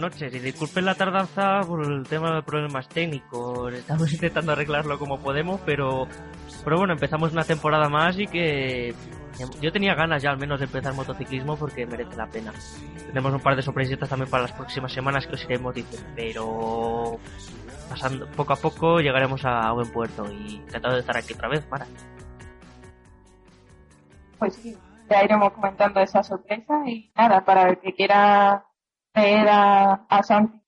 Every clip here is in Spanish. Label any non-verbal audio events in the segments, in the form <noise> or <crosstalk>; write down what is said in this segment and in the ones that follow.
noches y disculpen la tardanza por el tema de problemas técnicos. Estamos <laughs> intentando arreglarlo como podemos, pero, pero bueno, empezamos una temporada más y que yo tenía ganas ya al menos de empezar motociclismo porque merece la pena. Tenemos un par de sorpresitas también para las próximas semanas que os iremos diciendo, pero pasando poco a poco llegaremos a buen puerto y encantado de estar aquí otra vez, Mara. Pues sí, ya iremos comentando esa sorpresa y nada, para el que quiera leer a, a Santi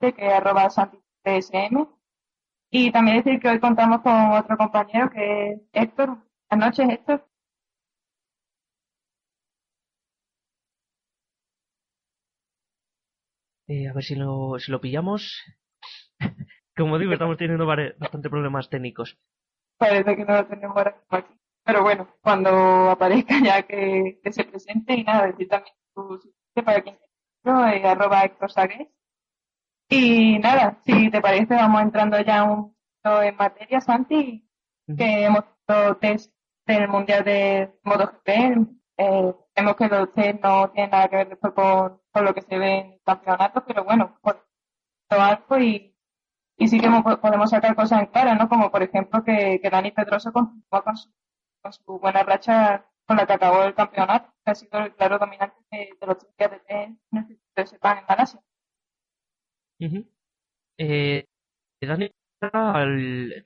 que arroba Santi TSM. Y también decir que hoy contamos con otro compañero que es Héctor. Buenas noches, Héctor. Eh, a ver si lo, si lo pillamos. <laughs> Como digo, estamos teniendo bastante problemas técnicos. Parece que no lo tenemos ahora aquí. Pero bueno, cuando aparezca ya que, se presente y nada, decir también su, para quien eh, arroba Héctor Sagues. Y nada, si te parece, vamos entrando ya un poquito en materia, Santi, que hemos hecho test del Mundial de MotoGP. Eh, vemos que los test no tienen nada que ver después con, con lo que se ve en el campeonato, pero bueno, por algo y, y sí que podemos sacar cosas en cara, ¿no? Como por ejemplo que, que Dani Pedroso continuó con su, con su buena racha con la que acabó el campeonato, que ha sido el claro dominante de, los tres días de test en el sepan en Malasia. eh, Dani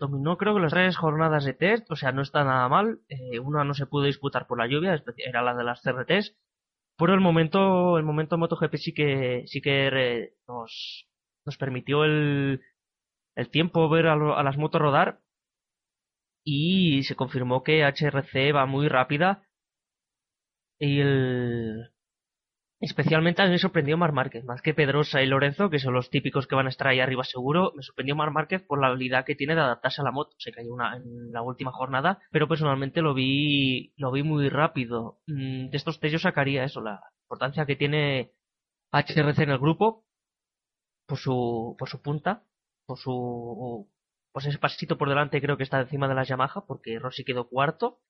dominó creo que las tres jornadas de test, o sea, no está nada mal. Eh, una no se pudo disputar por la lluvia, era la de las CRTs. Pero el momento, el momento MotoGP sí que, sí que nos, nos permitió el, el tiempo ver a, a las motos rodar y se confirmó que HRC va muy rápida y el, Especialmente a mí me sorprendió Mar Márquez, más que Pedrosa y Lorenzo, que son los típicos que van a estar ahí arriba seguro. Me sorprendió Mar Márquez por la habilidad que tiene de adaptarse a la moto. Se cayó una en la última jornada, pero personalmente lo vi, lo vi muy rápido. Mm, de estos test yo sacaría eso, la importancia que tiene HRC en el grupo, por su, por su punta, por su, pues ese pasito por delante creo que está encima de la Yamaha, porque Rossi quedó cuarto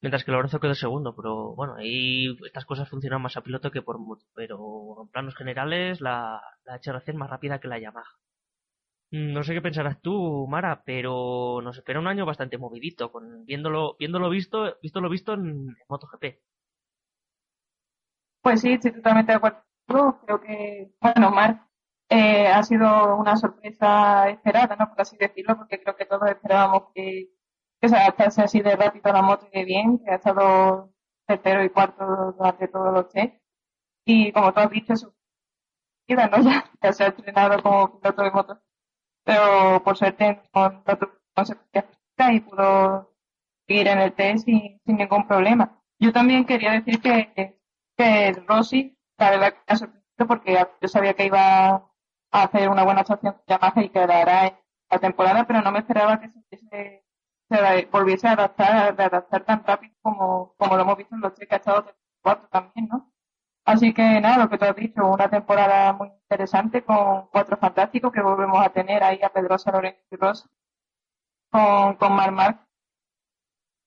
mientras que Lorenzo quedó segundo, pero bueno, ahí estas cosas funcionan más a piloto que por pero en planos generales la, la HRC es más rápida que la Yamaha. Mm, no sé qué pensarás tú, Mara, pero nos espera un año bastante movidito, con viéndolo, viéndolo visto, visto lo visto en, MotoGP. Pues sí, estoy totalmente de acuerdo. Creo que, bueno, Mar, eh, ha sido una sorpresa esperada, ¿no? Por así decirlo, porque creo que todos esperábamos que que se adaptase así de rápido a la moto y de bien, que ha estado tercero y cuarto durante todos los test. Y como tú has dicho, su vida, ¿no? <laughs> Ya, se ha entrenado como piloto de moto. Pero por suerte con consecuencias y pudo seguir en el test sin, sin ningún problema. Yo también quería decir que, que Rossi, la verdad que me ha sorprendido porque yo sabía que iba a hacer una buena actuación con Yamaha y que en la temporada, pero no me esperaba que se se volviese a adaptar, a adaptar tan rápido como, como lo hemos visto en los tres que ha estado cuatro también, ¿no? Así que nada, lo que te has dicho, una temporada muy interesante con cuatro fantásticos que volvemos a tener ahí a Pedrosa, Lorenzo y Rosa, con, con Mar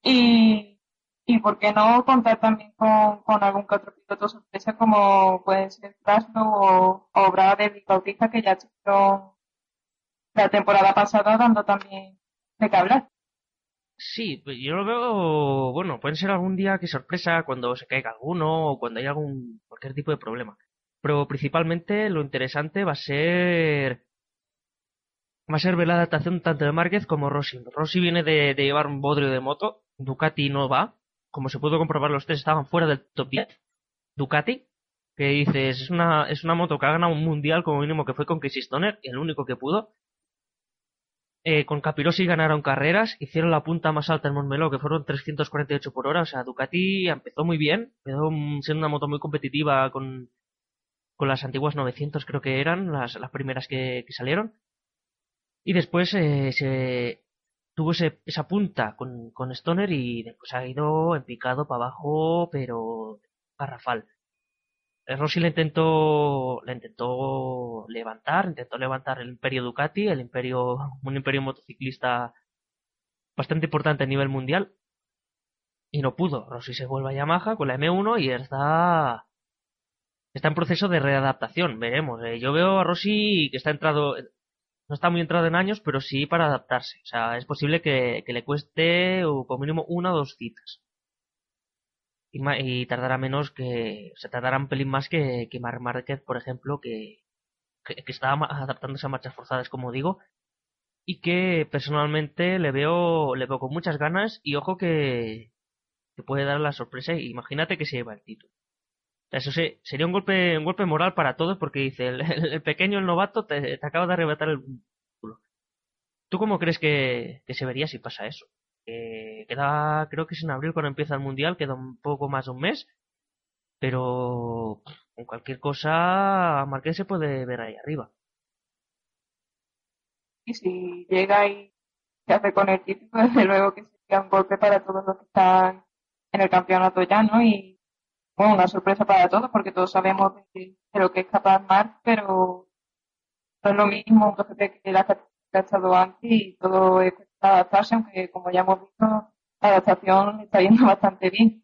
Y, y por qué no contar también con, con algún que otro piloto sorpresa como puede ser Krasno o, o de Bautista que ya estuvieron la temporada pasada dando también de qué hablar. Sí, pues yo lo veo, bueno, pueden ser algún día que sorpresa cuando se caiga alguno o cuando haya algún cualquier tipo de problema. Pero principalmente lo interesante va a ser va a ser ver la adaptación tanto de Márquez como Rossi. Rossi viene de, llevar un bodrio de moto, Ducati no va, como se pudo comprobar los tres estaban fuera del top 10. Ducati, que dices, es una, es una moto que ha ganado un mundial como mínimo que fue con Casey Stoner, el único que pudo, eh, con Capirossi ganaron carreras, hicieron la punta más alta en Montmeló, que fueron 348 por hora. O sea, Ducati empezó muy bien, empezó siendo una moto muy competitiva con, con las antiguas 900, creo que eran las, las primeras que, salieron. Y después eh, se tuvo ese, esa punta con, con Stoner y después ha ido en picado para abajo, pero garrafal. Rossi le intentó, intentó levantar, intentó levantar el imperio Ducati, el imperio, <laughs> un imperio motociclista bastante importante a nivel mundial, y no pudo. Rossi se vuelve a Yamaha con la M1 y está, está en proceso de readaptación, veremos. Eh, yo veo a Rossi que está entrado, no está muy entrado en años, pero sí para adaptarse. O sea, es posible que, le cueste o como mínimo una o dos citas. Y, tardará menos que, o sea, tardará un pelín más que, que Mar Márquez, por ejemplo, que, que, que está adaptándose a marchas forzadas, como digo, y que personalmente le veo, le veo con muchas ganas y ojo que, que puede dar la sorpresa. Imagínate que se lleva el título. Eso sí, sería un golpe, un golpe moral para todos porque dice, el, pequeño, el novato, te, acaba de arrebatar el título. ¿Tú cómo crees que, se vería si pasa eso? Queda, creo que es en abril cuando empieza el mundial, queda un poco más de un mes, pero en cualquier cosa, Marqués se puede ver ahí arriba. Y si llega y se hace con el título, <laughs> desde luego que sería un golpe para todos los que están en el campeonato ya, ¿no? Y bueno, una sorpresa para todos, porque todos sabemos de, lo que es capaz Marc, pero no es lo mismo un que la que ha estado antes y todo es adaptarse, aunque como ya hemos visto, la adaptación está yendo <laughs> bastante bien.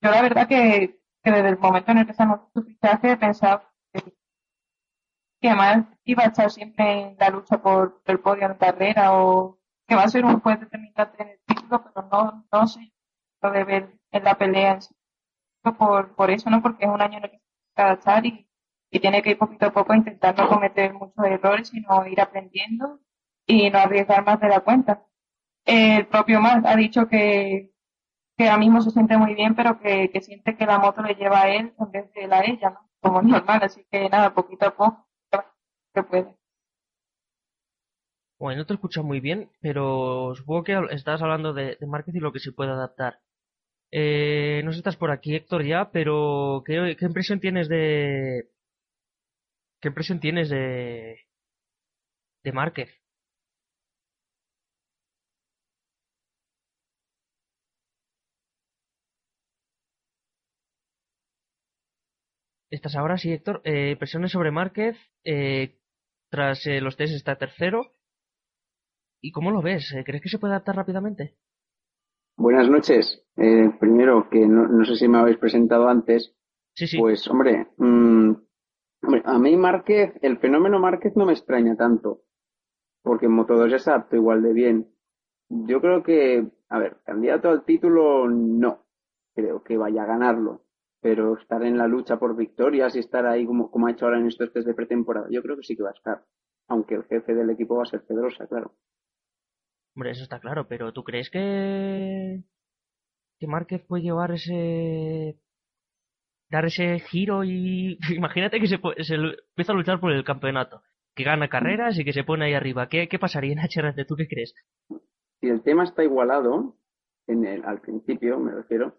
Yo la verdad que, desde el momento en el que se anunció su fichaje he pensado que, que además iba a estar siempre en la lucha por el podio en carrera o que va a ser un juez determinante en el título, pero no, no sé lo de ver en la pelea por, por eso, ¿no? Porque es un año en el que se tiene adaptar y, tiene que ir poquito a poco intentando no cometer muchos errores, sino ir aprendiendo y no arriesgar más de la cuenta. El propio Mark ha dicho que, que ahora mismo se siente muy bien, pero que, que siente que la moto le lleva a él en vez de él a ella, ¿no? Como normal, así que nada, poquito a poco se puede. Bueno, no te escucho muy bien, pero supongo que estás hablando de, de y lo que se puede adaptar. Eh, no sé estás por aquí, Héctor, ya, pero ¿qué, impresión tienes de. ¿Qué impresión tienes de. de Márquez? ¿Estás ahora, sí, Héctor? Eh, impresiones sobre Márquez. Eh, tras eh, los test está tercero. ¿Y cómo lo ves? ¿Crees que se puede adaptar rápidamente? Buenas noches. Eh, primero, que no, sé si me habéis presentado antes. Sí, sí. Pues, hombre, mm, a mí Márquez, el fenómeno Márquez no me extraña tanto, porque en Moto2 es apto igual de bien. Yo creo que, a ver, candidato al título no, creo que vaya a ganarlo, pero estar en la lucha por victorias y estar ahí como, como ha hecho ahora en estos test de pretemporada, yo creo que sí que va a estar, aunque el jefe del equipo va a ser Pedrosa, claro. Hombre, eso está claro, pero ¿tú crees que que Márquez puede llevar ese dar ese giro y <laughs> imagínate que se, se empieza a luchar por el campeonato, que gana carreras y que se pone ahí arriba. ¿Qué, qué pasaría en HRT? ¿Tú qué crees? Si el tema está igualado, en el, al principio me refiero,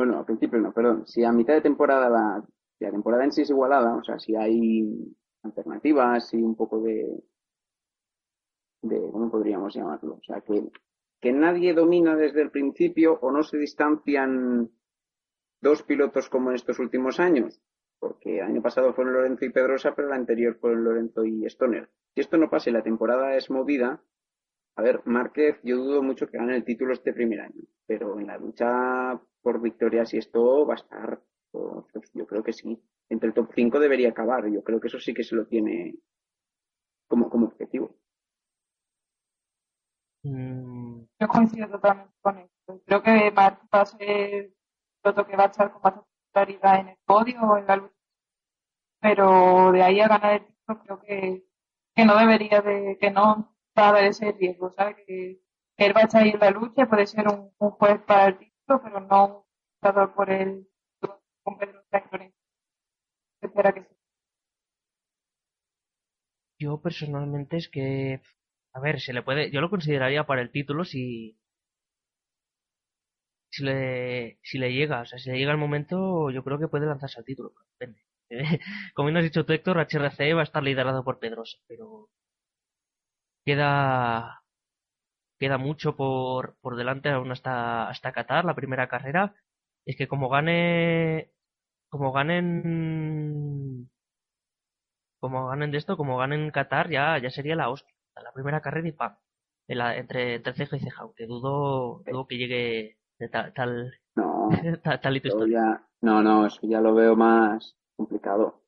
bueno, al principio no, perdón, si a mitad de temporada la, temporada en sí es igualada, o sea, si hay alternativas y un poco de, de, ¿cómo podríamos llamarlo? O sea, que, que nadie domina desde el principio o no se distancian dos pilotos como en estos últimos años, porque el año pasado fueron Lorenzo y Pedrosa, pero el anterior fueron Lorenzo y Stoner. Si esto no pasa y la temporada es movida, a ver, Márquez, yo dudo mucho que gane el título este primer año, pero en la lucha por victorias y esto va a estar, pues, yo creo que sí. Entre el top 5 debería acabar, yo creo que eso sí que se lo tiene como, como objetivo. Mm. Yo coincido totalmente con esto. Creo que Mark va a ser el piloto que va a estar con bastante claridad en el podio o en la lucha. Pero de ahí a ganar el título creo que, que no debería de, que no va a haber ese riesgo, ¿sabes? Que, él va a estar ahí en la lucha, puede ser un, juez para el título, pero no un jugador por el con Pedro que sí. Yo personalmente es que a ver, se le puede. Yo lo consideraría para el título si. Si le, si le llega, o sea, si le llega el momento, yo creo que puede lanzarse al título. Depende. <laughs> Como bien has dicho tú, Héctor, HRC va a estar liderado por Pedrosa, pero queda queda mucho por, por delante aún hasta, hasta Qatar, la primera carrera. Es que como gane como ganen como ganen de esto, como ganen Qatar, ya, ya sería la hostia la primera carrera y ¡pam! entre, entre ceja y ceja, aunque dudo, dudo que llegue de tal, tal, no, <laughs> tal, no, no, eso ya lo veo más, complicado.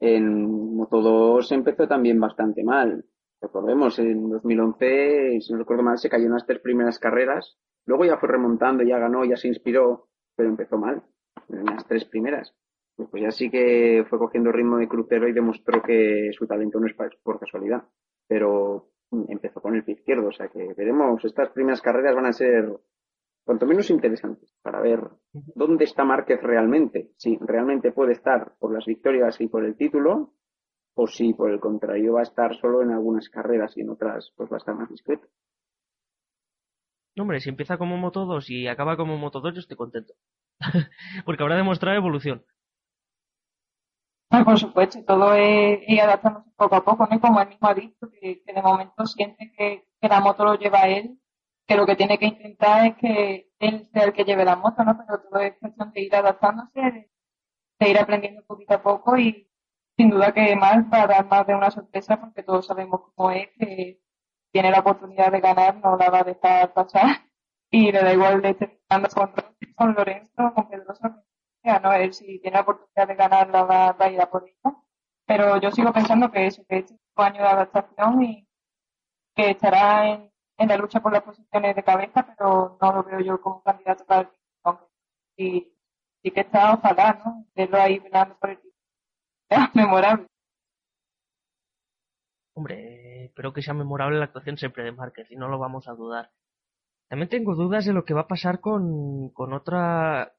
En Moto 2 empezó también bastante mal. Recordemos, en 2011, si no recuerdo mal, se cayó en las tres primeras carreras. Luego ya fue remontando, ya ganó, ya se inspiró, pero empezó mal en las tres primeras. Pues ya sí que fue cogiendo ritmo de crucero y demostró que su talento no es por casualidad. Pero empezó con el pie izquierdo, o sea que veremos, estas primeras carreras van a ser cuanto menos interesantes para ver dónde está Márquez realmente, si realmente puede estar por las victorias y por el título, o si por el contrario va a estar solo en algunas carreras y en otras pues va a estar más discreto. hombre, si empieza como Moto 2 y acaba como Moto 2, yo estoy contento. <laughs> Porque habrá demostrado evolución. Por supuesto, todo es ir adaptándose poco a poco, ¿no? Como él mismo ha dicho, que, de momento siente que, la moto lo lleva a él, que lo que tiene que intentar es que él sea el que lleve la moto, ¿no? Pero todo es cuestión de ir adaptándose, de, ir aprendiendo poquito a poco y sin duda que más va a dar más de una sorpresa porque todos sabemos cómo es, que tiene la oportunidad de ganar, no la va a dejar pasar y le da igual de estar con, con Lorenzo, con Pedrosa, no él si tiene la oportunidad de ganarla va, va a ir a por ella. Pero yo sigo pensando que eso, que este año de adaptación y que estará en, en la lucha por las posiciones de cabeza, pero no lo veo yo como candidato para el. Y sí que está, ojalá, ¿no? Verlo ahí velando por el <laughs> memorable. Hombre, espero que sea memorable la actuación siempre de Márquez y no lo vamos a dudar. También tengo dudas de lo que va a pasar con, con otra,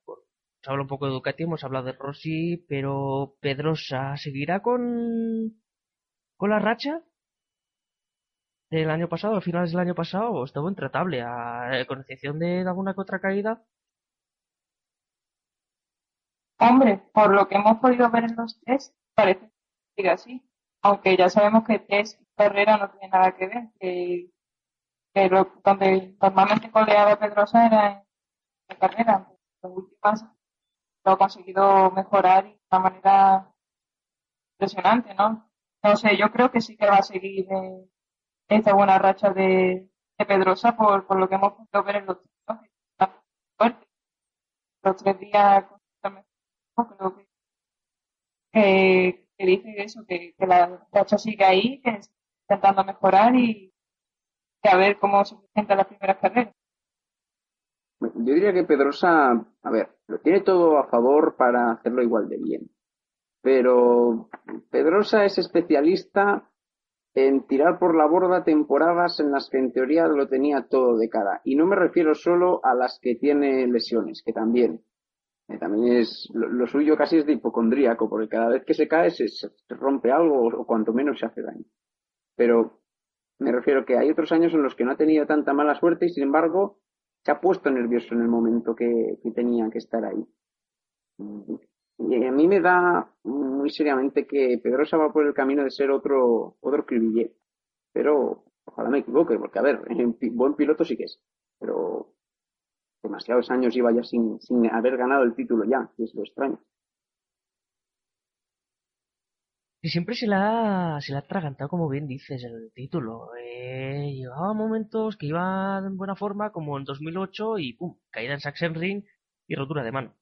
se habla un poco de Ducati, hemos hablado de Rossi, pero Pedrosa seguirá con con la racha del año pasado, a finales del año pasado, estuvo intratable, a, con excepción de alguna que otra caída. Hombre, por lo que hemos podido ver en los test, parece que sigue así. Aunque ya sabemos que test y carrera no tienen nada que ver, que, donde normalmente coleaba Pedrosa era en, carrera. En últimas lo ha conseguido mejorar de una manera impresionante, ¿no? No sé, yo creo que sí que va a seguir eh, esta buena racha de, Pedrosa por, por lo que hemos podido ver en los fuerte. Los tres días creo que, dice eso, que, que, la racha sigue ahí, está intentando mejorar y, a ver cómo se presenta las primeras carreras. Yo diría que Pedrosa, a ver, lo tiene todo a favor para hacerlo igual de bien. Pero Pedrosa es especialista en tirar por la borda temporadas en las que en teoría lo tenía todo de cara. Y no me refiero solo a las que tiene lesiones, que también. También es lo, suyo casi es de hipocondríaco, porque cada vez que se cae se, rompe algo o cuanto menos se hace daño. Pero me refiero que hay otros años en los que no ha tenido tanta mala suerte y sin embargo se ha puesto nervioso en el momento que, tenía que estar ahí. Y a mí me da muy seriamente que Pedrosa va por el camino de ser otro, otro Pero ojalá me equivoque, porque a ver, buen piloto sí que es. Pero demasiados años iba ya sin, sin haber ganado el título ya, y es lo extraño. Y siempre se la, se la ha atragantado, como bien dices, el título. Eh, llevaba momentos que iba en buena forma, como en 2008, y pum, caída en Sachsenring y rotura de mano.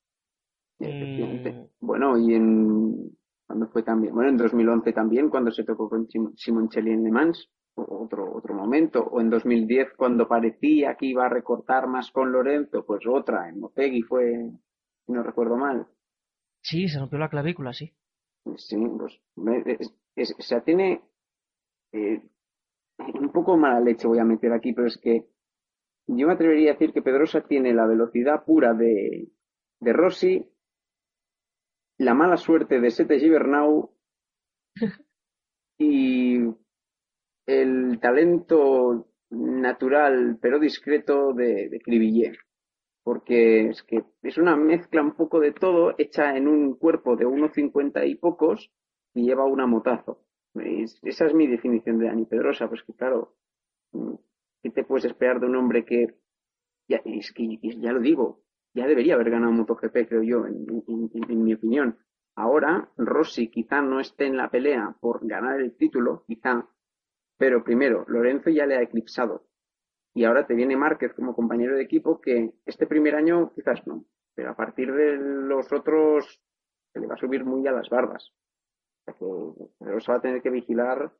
Mm. Bueno, y en. cuando fue también? Bueno, en 2011 también, cuando se tocó con Simoncelli en Le Mans, otro, otro momento. O en 2010, cuando parecía que iba a recortar más con Lorenzo, pues otra, en Motegi fue, si no recuerdo mal. Sí, se rompió la clavícula, sí. Sí, pues, o sea, tiene eh, un poco mala leche voy a meter aquí, pero es que yo me atrevería a decir que Pedrosa tiene la velocidad pura de, de Rossi, la mala suerte de Sete Gibernau <laughs> y el talento natural pero discreto de, de porque es que es una mezcla un poco de todo hecha en un cuerpo de 1,50 y pocos y lleva una motazo. esa es mi definición de Dani Pedrosa, pues que claro, ¿qué te puedes esperar de un hombre que, ya, es que ya lo digo, ya debería haber ganado MotoGP, creo yo, en, en mi opinión. Ahora, Rossi quizá no esté en la pelea por ganar el título, quizá, pero primero, Lorenzo ya le ha eclipsado y ahora te viene Márquez como compañero de equipo que este primer año quizás no, pero a partir de los otros se le va a subir muy a las barbas. O sea que se va a tener que vigilar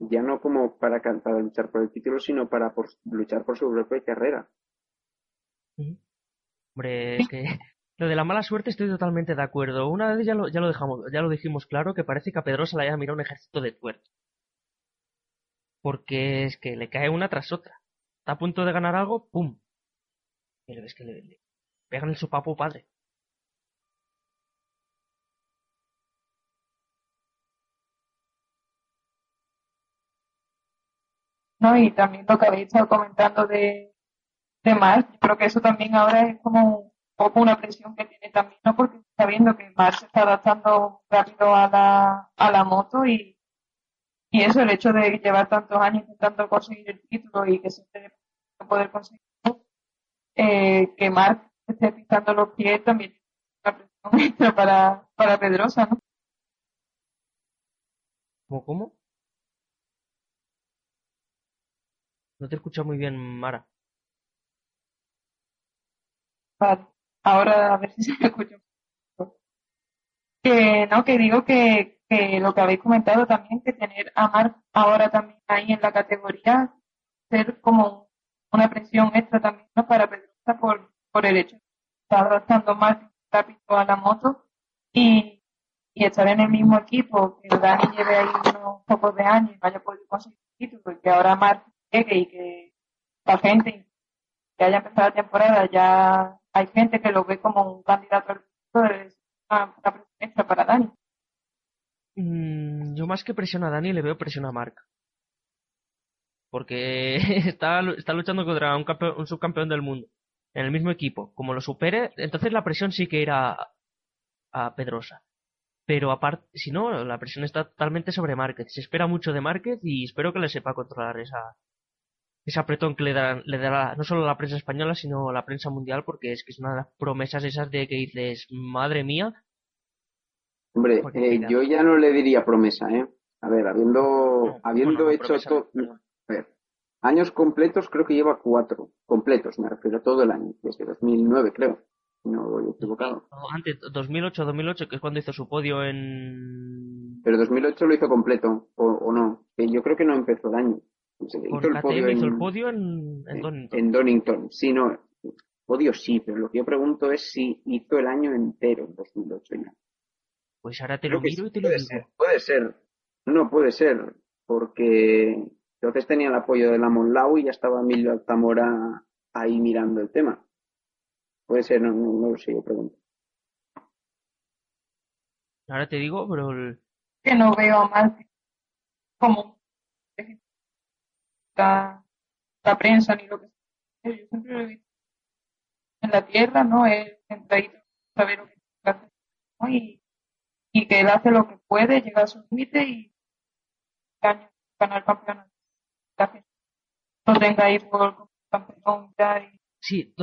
ya no como para, luchar por el título, sino para luchar por su propia carrera. Hombre, que <laughs> lo de la mala suerte estoy totalmente de acuerdo. Una vez ya lo, ya lo dejamos, ya lo dijimos claro, que parece que a Pedrosa le haya mirado un ejército de tuertos. Porque es que le cae una tras otra. Está a punto de ganar algo, ¡pum! Y ves que le, pegan el sopapo padre. No, y también lo que habéis estado comentando de, de Mars, yo creo que eso también ahora es como un poco una presión que tiene también, ¿no? Porque está viendo que Mars se está adaptando rápido a la, a la moto y, y eso, el hecho de llevar tantos años intentando conseguir el título y que siempre poder conseguirlo, eh, que Mark esté pisando los pies también es una presión <laughs> extra para, para Pedrosa, ¿no? ¿Cómo, cómo? No te escucho muy bien, Mara. Vale, ahora a ver si se me <laughs> escucha. Que no, que digo que, que lo que habéis comentado también, que tener a Mark ahora también ahí en la categoría, ser como una presión extra también para Pedrosa por, por el hecho de estar adaptando más rápido a la moto y, y estar en el mismo equipo, que Dani lleve ahí unos pocos de años y vaya a poder conseguir título, y que ahora Mark llegue y que la gente que haya empezado la temporada ya hay gente que lo ve como un candidato al título, es una, presión extra para Dani. Mm, yo más que presión a Dani le veo presión a Mark. Porque <laughs> está, está luchando contra un, un subcampeón del mundo en el mismo equipo. Como lo supere, entonces la presión sí que irá a, Pedrosa. Pero aparte, si no, la presión está totalmente sobre Márquez. Se espera mucho de Márquez y espero que le sepa controlar esa, ese apretón que le le dará no solo la prensa española, sino la prensa mundial, porque es que es una de las promesas esas de que dices, madre mía. Hombre, eh, yo ya no le diría promesa, ¿eh? A ver, habiendo, habiendo hecho todo. Ver, años completos creo que lleva cuatro. Completos, me refiero a todo el año, desde 2009, creo. No voy equivocado. antes, 2008, 2008, que es cuando hizo su podio en. Pero 2008 lo hizo completo, o, o no. Yo creo que no empezó el año hizo, el podio, en, el podio en, Donington. En Donington, sí, no. Podio sí, pero lo que yo pregunto es si hizo el año entero en 2008 ya. Pues ahora te lo miro y te lo puede digo. Ser, puede ser. No, puede ser. Porque entonces tenía el apoyo de la Monlau y ya estaba Emilio Altamora ahí mirando el tema. Puede ser, no, no, lo sé, yo pregunto. Ahora te digo, pero... Que no veo más como la, la prensa ni lo que sea. Yo siempre lo he visto en la tierra, ¿no? Es centradito, saber lo que hace, ¿no? Y, y que él hace lo que puede, llega a su límite y ganar el campeonato. Lo tenga ahí por campeón ya y... Sí,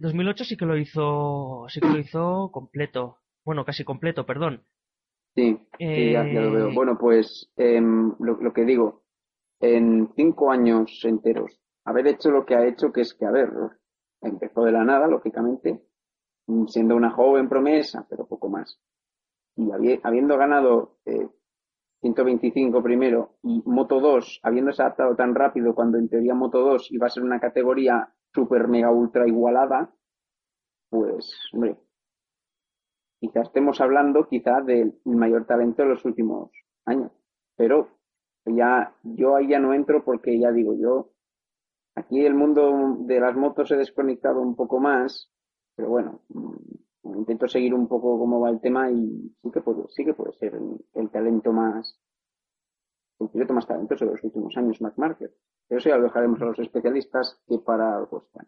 2008 sí que lo hizo, sí que lo hizo completo. Bueno, casi completo, perdón. Sí, sí ya, lo veo. Eh, bueno, pues eh, lo, lo, que digo, en cinco años enteros. Haber hecho lo que ha hecho, que es que, a ver, empezó de la nada, lógicamente, siendo una joven promesa, pero poco más. Y habiendo ganado eh, 125 primero y Moto 2, habiéndose adaptado tan rápido cuando en teoría Moto 2 iba a ser una categoría super mega ultra igualada, pues, hombre, quizá estemos hablando quizá del mayor talento de los últimos años. Pero ya yo ahí ya no entro porque ya digo yo aquí el mundo de las motos he desconectado un poco más pero bueno intento seguir un poco cómo va el tema y sí que puede sí que puede ser el, talento más el piloto más talentoso de los últimos años Mark Marquez pero eso ya lo dejaremos a los especialistas que para algo están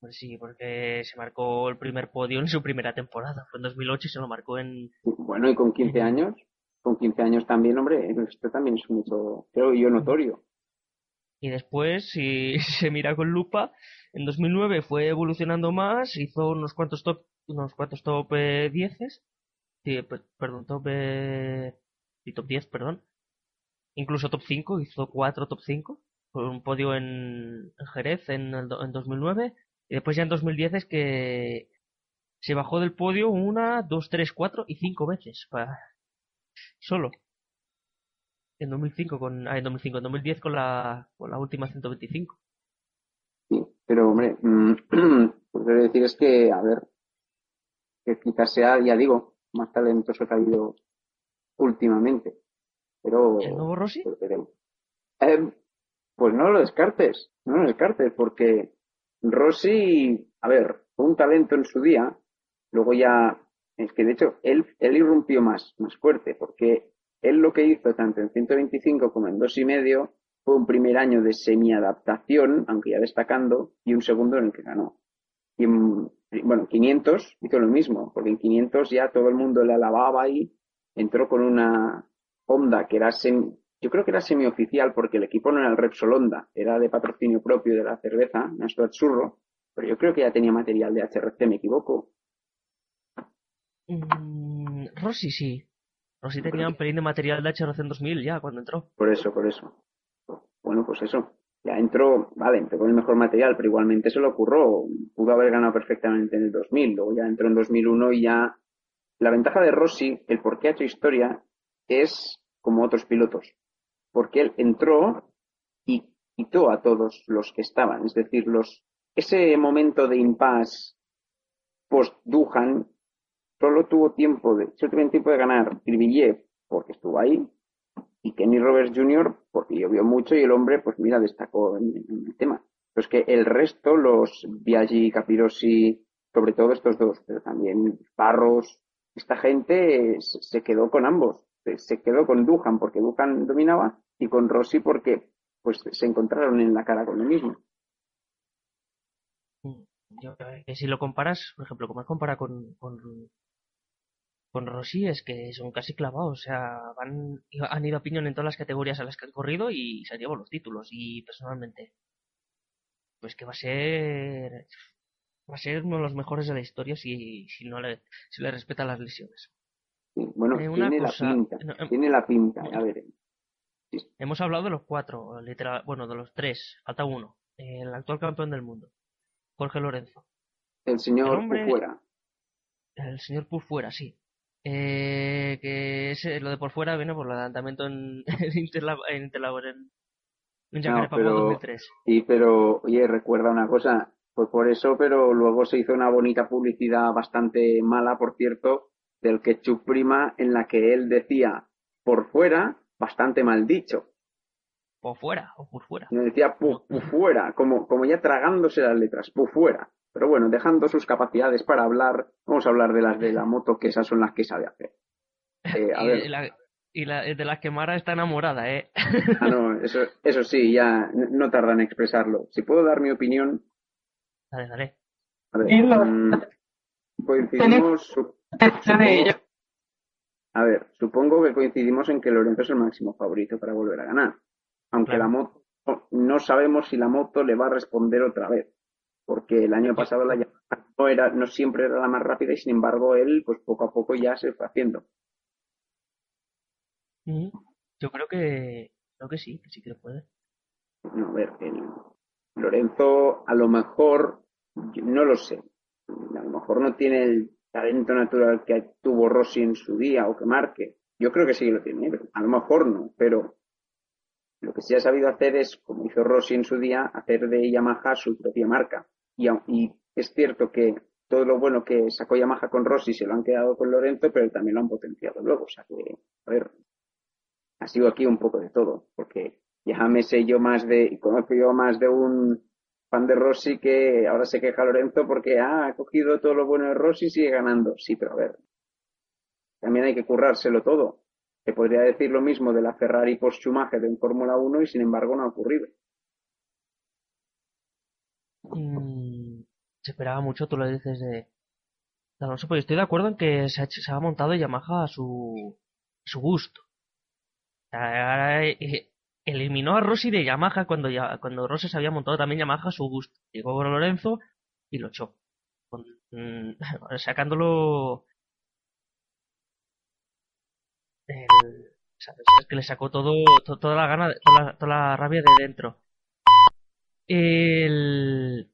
pues sí, porque se marcó el primer podio en su primera temporada. Fue en 2008 y se lo marcó en... Bueno, y con 15 años con 15 años también, hombre, esto también es hecho, creo yo, notorio. Y después, si <laughs> se mira con lupa, en 2009 fue evolucionando más, hizo unos cuantos top, unos cuantos top 10, sí, perdón, top, eh, top 10, perdón. Incluso top 5, hizo 4 top 5, con un podio en, Jerez en, el, en 2009. Y después ya en 2010 es que se bajó del podio una, dos, tres, cuatro y cinco veces. Solo. En 2005 con, ah, en 2005, en 2010 con la, con la última 125. Sí, pero hombre, mmm, <clears throat> lo que decir es que, a ver, que quizás sea, ya digo, más talentoso que ha habido últimamente. Pero. ¿El nuevo Rossi? Eh, pues no lo descartes, no lo descartes, porque Rossi, a ver, fue un talento en su día, luego ya, es que de hecho, él, él irrumpió más, más fuerte, porque él lo que hizo tanto en 125 como en dos y medio fue un primer año de semi-adaptación, aunque ya destacando, y un segundo en el que ganó. Y en, bueno, 500 hizo lo mismo, porque en 500 ya todo el mundo le alababa y entró con una Honda que era semi, yo creo que era semioficial porque el equipo no era el Repsol Honda, era de patrocinio propio de la cerveza, nuestro Churro, pero yo creo que ya tenía material de HRC, ¿me equivoco? Mm, Rossi sí. Rossi tenía un pelín de material de HRC en 2000 ya cuando entró. Por eso, por eso. Bueno, pues eso. Ya entró, vale, entró con el mejor material, pero igualmente se lo ocurrió. Pudo haber ganado perfectamente en el 2000, luego ya entró en 2001 y ya... La ventaja de Rossi, el por qué ha hecho historia, es como otros pilotos. Porque él entró y quitó a todos los que estaban. Es decir, los, ese momento de impasse post-Duhan solo tuvo tiempo de, solo tuvo tiempo de ganar Krivillev porque estuvo ahí y Kenny Roberts Jr. porque llovió mucho y el hombre, pues mira, destacó en, el tema. Pero es que el resto, los Biaggi, Capirossi, sobre todo estos dos, pero también Barros, esta gente se quedó con ambos. Se quedó con Duhan porque Duhan dominaba y con Rossi porque pues se encontraron en la cara con lo mismo. Yo, si lo comparas, por ejemplo, como compara con, con, con Rossi, es que son casi clavados. O sea, van, han ido a piñón en todas las categorías a las que han corrido y se han llevado los títulos. Y personalmente, pues que va a ser va a ser uno de los mejores de la historia si, si no le, si le respeta las lesiones. bueno, eh, tiene, la pinta, em, tiene la pinta, a ver. Hemos hablado de los cuatro, literal, bueno, de los tres, falta uno, el actual campeón del mundo, Jorge Lorenzo. El señor el Fuera. El señor Pufuera, sí. Eh, que es, lo de por fuera viene por el adelantamiento <laughs> en, en en, en, no, pero, 2003. Sí, pero, oye, recuerda una cosa, pues por eso, pero luego se hizo una bonita publicidad bastante mala, por cierto, del Ketchup Prima, en la que él decía por fuera, bastante mal dicho. Por fuera o por fuera. Me decía por, fuera, como, como ya tragándose las letras, por fuera. Pero bueno, dejando sus capacidades para hablar, vamos a hablar de las de la <laughs> moto, que esas son las que sabe hacer. Eh, y, La, y la, de las que Mara está enamorada, ¿eh? ah, no, eso, eso sí, ya no tarda en expresarlo. Si puedo dar mi opinión. Dale, dale. A ver, mm, coincidimos. A ver, supongo que coincidimos en que Lorenzo es el máximo favorito para volver a ganar. Aunque la moto, no sabemos si la moto le va a responder otra vez porque el año pasado la no era, no siempre era la más rápida y sin embargo él, pues poco a poco ya se fue haciendo. Yo creo que, creo que sí, que sí que puede. No, a ver, el Lorenzo a lo mejor, no lo sé, a lo mejor no tiene el talento natural que tuvo Rossi en su día o que marque. Yo creo que sí que lo tiene, a lo mejor no, pero lo que sí ha sabido hacer es, como hizo Rossi en su día, hacer de Yamaha su propia marca. Y, es cierto que todo lo bueno que sacó Yamaha con Rossi se lo han quedado con Lorenzo, pero también lo han potenciado luego. O sea que, a ver, ha sido aquí un poco de todo, porque ya me sé yo más de, y conozco yo más de un fan de Rossi que ahora se queja Lorenzo porque ah, ha cogido todo lo bueno de Rossi y sigue ganando. Sí, pero a ver, también hay que currárselo todo. Se podría decir lo mismo de la Ferrari post Schumacher en Fórmula 1 y sin embargo no ha ocurrido. Mm, se esperaba mucho, tú lo dices de, Alonso, pues estoy de acuerdo en que se ha, montado Yamaha a su, su gusto. Eh, eliminó a Rossi de Yamaha cuando, ya, cuando Rossi se había montado también Yamaha a su gusto. Llegó con Lorenzo y lo echó. Mm, <laughs> sacándolo. es que le sacó toda la gana, toda la rabia de dentro. El...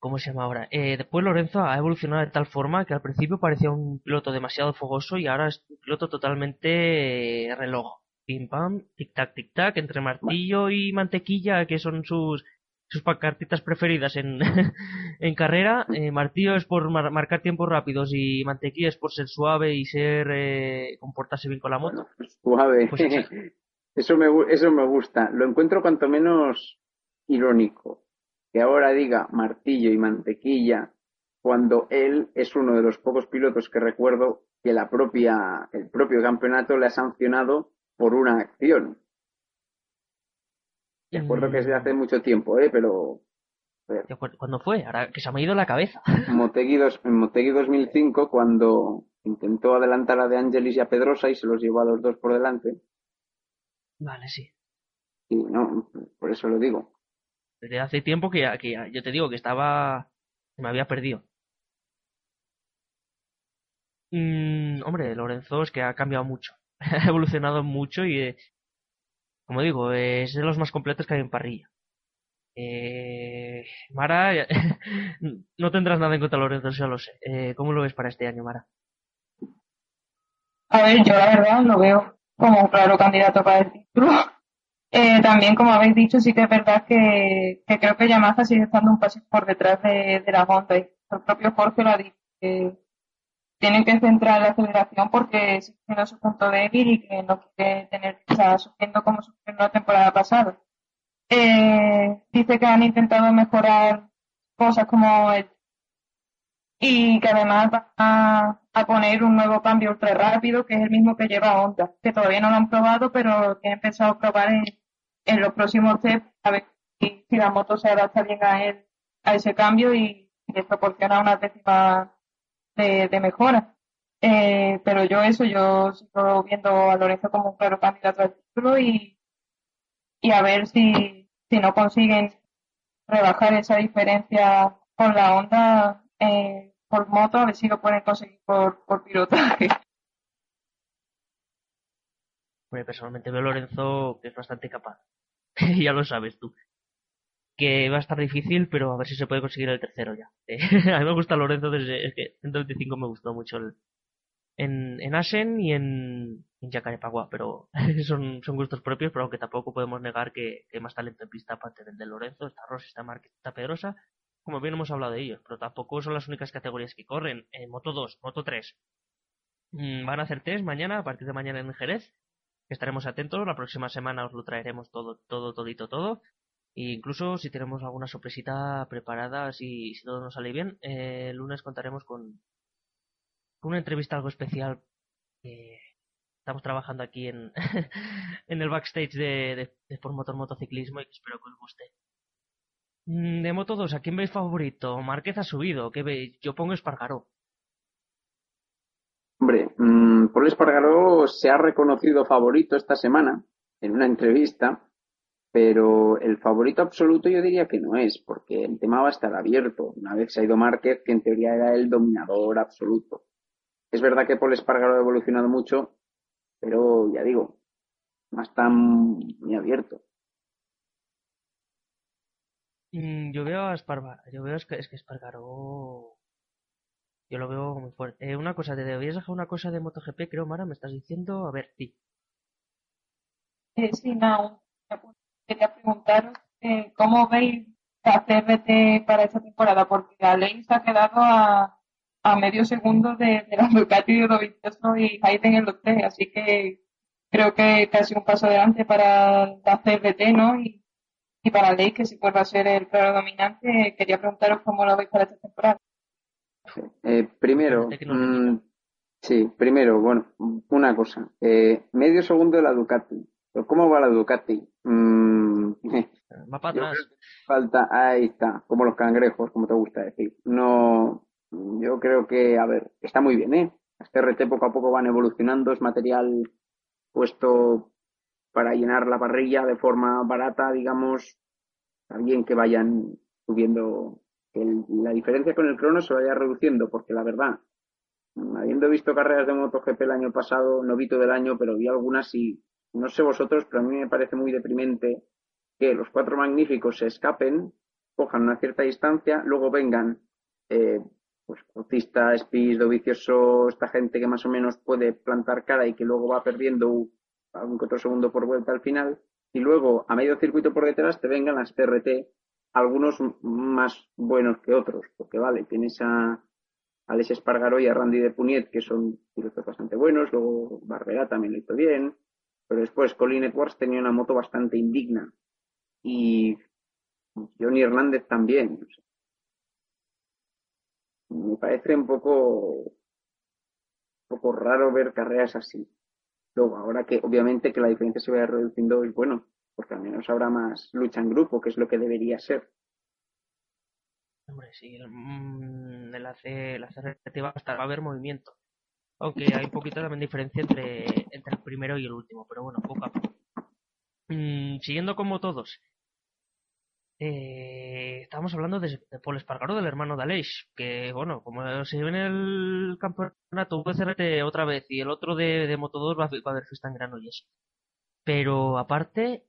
¿Cómo se llama ahora? Eh, después Lorenzo ha evolucionado de tal forma que al principio parecía un piloto demasiado fogoso y ahora es un piloto totalmente eh, reloj. Pim pam, tic tac, tic tac, entre martillo y mantequilla, que son sus sus pancartitas preferidas en, <laughs> en carrera. Eh, martillo es por marcar tiempos rápidos y mantequilla es por ser suave y ser eh, comportarse bien con la moto. Suave. Pues <laughs> eso, me, eso me gusta. Lo encuentro cuanto menos irónico. Que ahora diga martillo y mantequilla cuando él es uno de los pocos pilotos que recuerdo que la propia, el propio campeonato le ha sancionado por una acción. De acuerdo que es de hace mucho tiempo, ¿eh? Pero... ¿Cuándo fue? Ahora que se me ha ido la cabeza. En <laughs> Motegi, en Motegi 2005, cuando intentó adelantar a De Angelis y a Pedrosa y se los llevó a los dos por delante. Vale, sí. Y no, por eso lo digo. Desde hace tiempo que, yo te digo que estaba... me había perdido. Mm, hombre, Lorenzo es que ha cambiado mucho. <laughs> ha evolucionado mucho y, eh, como digo, es de los más completos que hay en parrilla. Eh, Mara, <laughs> no tendrás nada en contra Lorenzo, ya lo sé. Eh, ¿Cómo lo ves para este año, Mara? A ver, yo la verdad lo veo como un claro candidato para el título. Eh, también, como habéis dicho, sí que es verdad que, creo que Yamaha sigue estando un paso por detrás de, la Honda. Y el propio Jorge lo ha dicho, que tienen que centrar la aceleración porque sigue su punto débil y que no quiere tener, o sea, sufriendo como sufrió la temporada pasada. Eh, dice que han intentado mejorar cosas como el y que además va a, poner un nuevo cambio ultra rápido que es el mismo que lleva Honda, que todavía no lo han probado, pero que han pensado probar en, en los próximos test a ver si, la moto se adapta bien a él, a ese cambio y, les proporciona una décima de, mejora. Eh, pero yo eso, yo sigo viendo a Lorenzo como un claro candidato al título y, y a ver si, si no consiguen rebajar esa diferencia con la onda eh, por moto, a ver si lo pueden conseguir por, por pilotaje. Bueno, personalmente veo a Lorenzo que es bastante capaz. <laughs> ya lo sabes tú que va a estar difícil, pero a ver si se puede conseguir el tercero ya. <laughs> a mí me gusta Lorenzo desde es que 125 me gustó mucho el, en, en Asen y en, en Yacarepagua, pero <laughs> son, son gustos propios, pero aunque tampoco podemos negar que, hay más talento en pista aparte del de Lorenzo, está Rossi, está Márquez, está Pedrosa, como bien hemos hablado de ellos, pero tampoco son las únicas categorías que corren. En Moto 2, Moto 3, mm, van a hacer test mañana, a partir de mañana en Jerez, estaremos atentos, la próxima semana os lo traeremos todo, todo, todito, todo. E incluso si tenemos alguna sorpresita preparada, si, todo nos sale bien, eh, el lunes contaremos con, una entrevista algo especial que estamos trabajando aquí en, <laughs> en el backstage de, de, por Motor Motociclismo y espero que os guste. Mm, de Moto 2, ¿a quién veis favorito? Márquez ha subido, ¿qué veis? Yo pongo Espargaró. Hombre, mmm, Paul Espargaró se ha reconocido favorito esta semana en una entrevista pero el favorito absoluto yo diría que no es, porque el tema va a estar abierto. Una vez se ha ido Márquez, que en teoría era el dominador absoluto. Es verdad que Paul Espargaro ha evolucionado mucho, pero ya digo, no está muy abierto. Mm, yo veo a Espargaro, yo veo es que, es que Espargaro, yo lo veo muy fuerte. Eh, una cosa, te debías dejar una cosa de MotoGP, creo, Mara, me estás diciendo, a ver, sí. Eh, sí, no, quería preguntaros eh, cómo veis la CRT para esta temporada, porque la ley se ha quedado a, medio segundo de, de la Ducati de Dovizioso y Hayden en los tres, así que creo que casi un paso adelante para la CRT, ¿no? Y, y para Ley, que si vuelve a ser el claro dominante, quería preguntaros cómo lo veis para esta temporada. Eh, primero, mm, sí, primero, bueno, una cosa. Eh, medio segundo de la Ducati. ¿Cómo va la Ducati? Mm, <laughs> va para atrás. Falta, ahí está, como los cangrejos, como te gusta decir. No, yo creo que, a ver, está muy bien, ¿eh? Este RT poco a poco van evolucionando, es material puesto para llenar la parrilla de forma barata, digamos, también que vayan subiendo, que la diferencia con el crono se vaya reduciendo, porque la verdad, habiendo visto carreras de MotoGP el año pasado, no vi todo el año, pero vi algunas y no sé vosotros, pero a mí me parece muy deprimente que los cuatro magníficos se escapen cojan una cierta distancia, luego vengan eh, pues Bautista, Spies, Dovicioso, esta gente que más o menos puede plantar cara y que luego va perdiendo algún otro segundo por vuelta al final, y luego a medio circuito por detrás te vengan las TRT, algunos más buenos que otros, porque vale, tienes a Alex Espargaro y a Randy de Puniet, que son pilotos bastante buenos, luego Barbera también lo hizo bien, pero después Colin Edwards tenía una moto bastante indigna, y Johnny Hernández también. Me parece un poco, un poco raro ver carreras así. Luego, ahora que obviamente que la diferencia se vaya reduciendo es bueno, porque al menos habrá más lucha en grupo, que es lo que debería ser. Hombre, sí, el, mm, el AC, la CRT va a, va a haber movimiento. Aunque hay un poquito también diferencia entre, entre el primero y el último, pero bueno, poco a poco. Mm, siguiendo como todos. Eh, estamos hablando de, de, Paul Espargaro, del hermano de Aleix, que bueno, como se ve en el campeonato VCRT otra vez y el otro de, de Moto 2 va, a haber fiesta en Granollers. Pero aparte,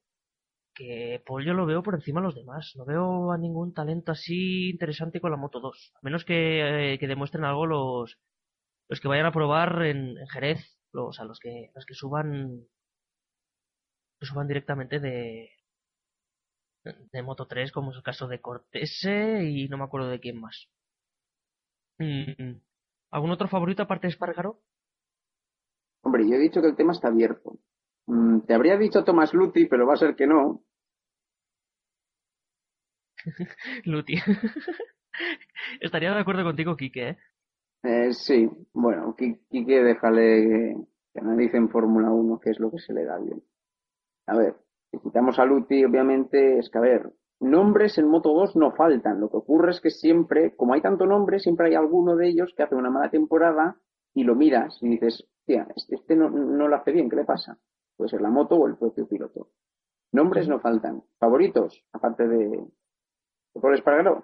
que Paul yo lo veo por encima de los demás. No veo a ningún talento así interesante con la Moto 2. A menos que, eh, que demuestren algo los, los que vayan a probar en, en Jerez, los, a los que, los que suban, que suban directamente de, de Moto 3, como es el caso de Cortese y no me acuerdo de quién más. Mm, ¿Algún otro favorito aparte de Espargaro? Hombre, yo he dicho que el tema está abierto. Mm, te habría dicho Tomás Luti, pero va a ser que no. <laughs> Luti. <laughs> Estaría de acuerdo contigo, Quique, ¿eh? Eh, sí, bueno, Quique déjale que analice en Fórmula 1 qué es lo que se le da bien. A ver, si quitamos a Luti, obviamente, es que, a ver, nombres en Moto 2 no faltan. Lo que ocurre es que siempre, como hay tanto nombre, siempre hay alguno de ellos que hace una mala temporada y lo miras y dices, tía, este, este no, lo hace bien, ¿qué le pasa? Puede ser la moto o el propio piloto. Nombres no faltan. ¿Favoritos? Aparte de, de Paul Espargaró.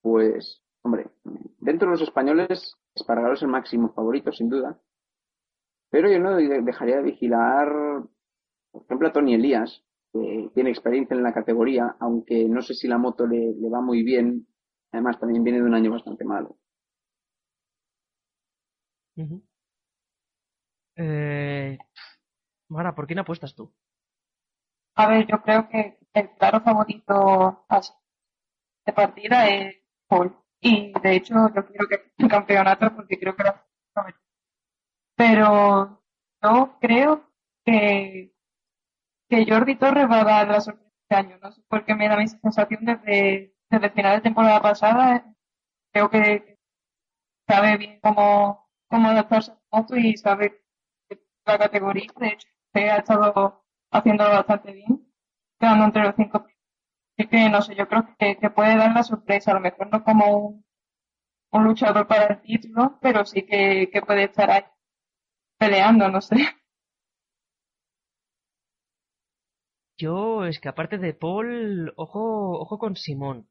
Pues, hombre, dentro de los españoles, Espargaró es el máximo favorito, sin duda. Pero yo no dejaría de vigilar, por ejemplo, a Tony Elías, que tiene experiencia en la categoría, aunque no sé si la moto le, le va muy bien. Además, también viene de un año bastante malo. Uh -huh. eh, Mara, ¿por quién apuestas tú? A ver, yo creo que el claro favorito de partida es Paul. Y de hecho, yo quiero que el campeonato porque creo que lo Pero yo creo que que Jordi Torres va a dar la sorpresa este año. No sé por me da mi sensación desde, desde el final de temporada pasada. Creo que sabe bien cómo, cómo adaptarse a moto y sabe la categoría. De hecho, se ha estado haciendo bastante bien, quedando entre los cinco. Así que no sé, yo creo que, que puede dar la sorpresa. A lo mejor no como un, luchador para el título, pero sí que puede estar ahí peleando, no sé. Yo, es que aparte de Paul, ojo, ojo con Simón.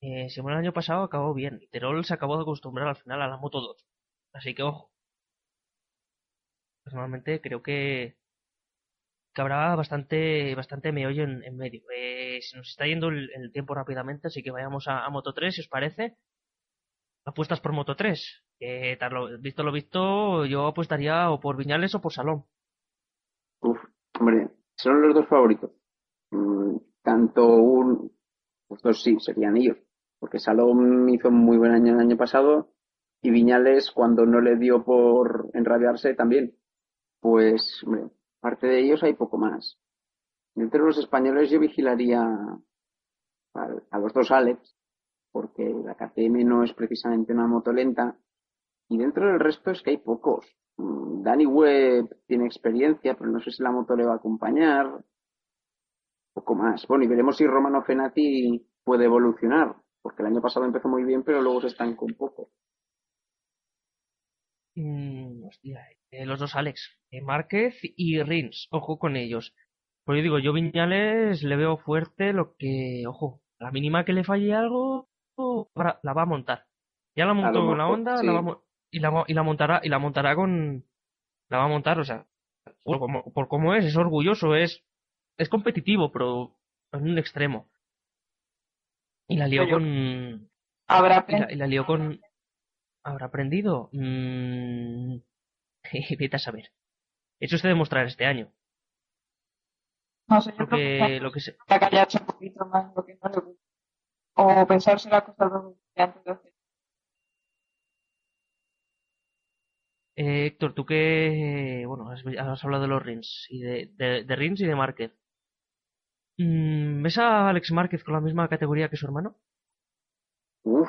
Eh, Simón el año pasado acabó bien. Y Terol se acabó de acostumbrar al final a la Moto 2. Así que ojo. Personalmente creo que, que habrá bastante, bastante meollo en, en medio. Eh, se nos está yendo el, tiempo rápidamente, así que vayamos a, Moto 3, si os parece. Apuestas por Moto 3. Eh, visto lo visto, yo apostaría o por Viñales o por Salón. Uf, hombre, son los dos favoritos. Mm, tanto un, los dos sí, serían ellos. Porque Salón hizo muy buen año el año pasado y Viñales cuando no le dio por enrabiarse también. Pues, hombre, parte de ellos hay poco más. Entre los españoles yo vigilaría a, a los dos Alex, porque la KTM no es precisamente una moto lenta. Y dentro del resto es que hay pocos. Danny Webb tiene experiencia, pero no sé si la moto le va a acompañar. Poco más. Bueno, y veremos si Romano Fenati puede evolucionar, porque el año pasado empezó muy bien, pero luego se estancó un poco. Mm, hostia, eh, los dos Alex, eh, Márquez y Rins, ojo con ellos. Pues yo digo, yo Viñales le veo fuerte lo que, ojo, la mínima que le falle algo, la va a montar. Ya la montó con la onda, sí. la va a y la, y la montará y la montará con la va a montar o sea por como, por cómo es es orgulloso es es competitivo pero en un extremo Y la lió con... Habrá Y la, y la lió con... ¿Habrá aprendido? Mm... <laughs> Vete a saber. Eso se demostrar este año. No sé, yo Lo creo que, que lo que se... hecho un poquito más lo que no le gusta. O pensarse la cosa antes de hacer. Eh, Héctor, tú que, bueno, has, hablado de los Rins y de, de, Rins y de Márquez. Mm, ¿Ves a Alex Márquez con la misma categoría que su hermano? Uf,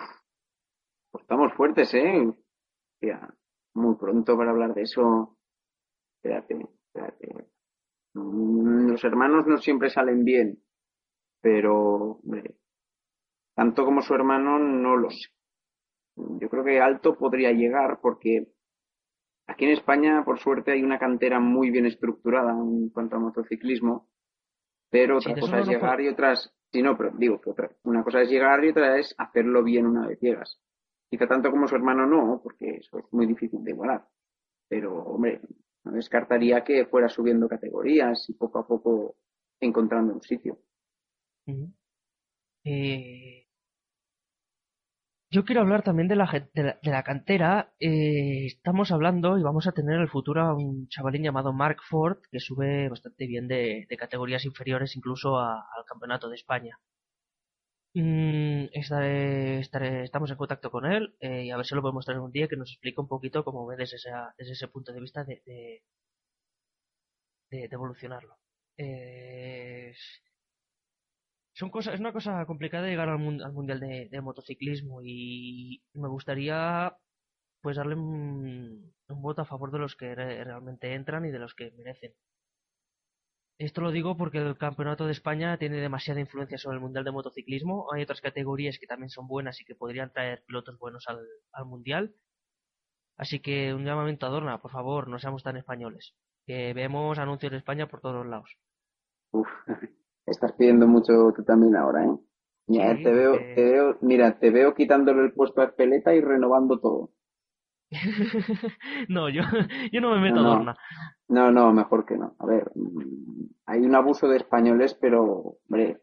pues estamos fuertes, ¿eh? Muy pronto para hablar de eso. Espérate, espérate. Mm, Los hermanos no siempre salen bien, pero, hombre, tanto como su hermano no lo sé. Yo creo que alto podría llegar porque aquí en España, por suerte, hay una cantera muy bien estructurada en cuanto a motociclismo, pero otra cosa es llegar y otras, sí, no, pero digo que otra, una cosa es llegar y otra es hacerlo bien una vez llegas. Quizá tanto como su hermano no, porque eso es muy difícil de igualar. Pero, hombre, no descartaría que fuera subiendo categorías y poco a poco encontrando un sitio. Eh, yo quiero hablar también de la, de la, cantera. Eh, estamos hablando y vamos a tener en el futuro a un chavalín llamado Mark Ford que sube bastante bien de, categorías inferiores incluso al campeonato de España. Mm, estaré- estaré- estamos en contacto con él eh, y a ver si lo podemos traer un día que nos explique un poquito cómo ve desde, ese punto de vista de, de- de evolucionarlo. Eh, son cosas, es una cosa complicada llegar al, al mundial de, motociclismo y me gustaría pues darle un, un voto a favor de los que re- realmente entran y de los que merecen. Esto lo digo porque el campeonato de España tiene demasiada influencia sobre el mundial de motociclismo. Hay otras categorías que también son buenas y que podrían traer pilotos buenos al, al mundial. Así que un llamamiento a Dorna, por favor, no seamos tan españoles. Que vemos anuncios de España por todos lados. Estás pidiendo mucho tú también ahora, ¿eh? Mira, Sí, te veo, porque- te veo, mira, te veo quitándole el puesto a Espeleta y renovando todo. <laughs> no, yo, yo no me meto No, a no. Dorna. No, no, mejor que no. A ver, hay un abuso de españoles, pero, hombre,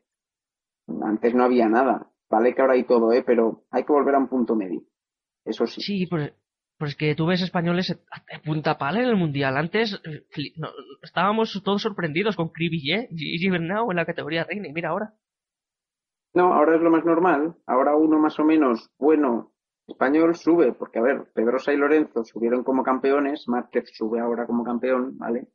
antes no había nada. Vale que ahora hay todo, ¿eh? Pero hay que volver a un punto medio. Eso sí. Sí, pues, pues que tú ves españoles a punta pala en el mundial. Antes eh, estábamos todos sorprendidos con Cribillet y Bernau en la categoría reina. Y mira ahora. No, ahora es lo más normal. Ahora uno más o menos bueno español sube, porque a ver, Pedrosa y Lorenzo subieron como campeones, Márquez sube ahora como campeón, ¿vale?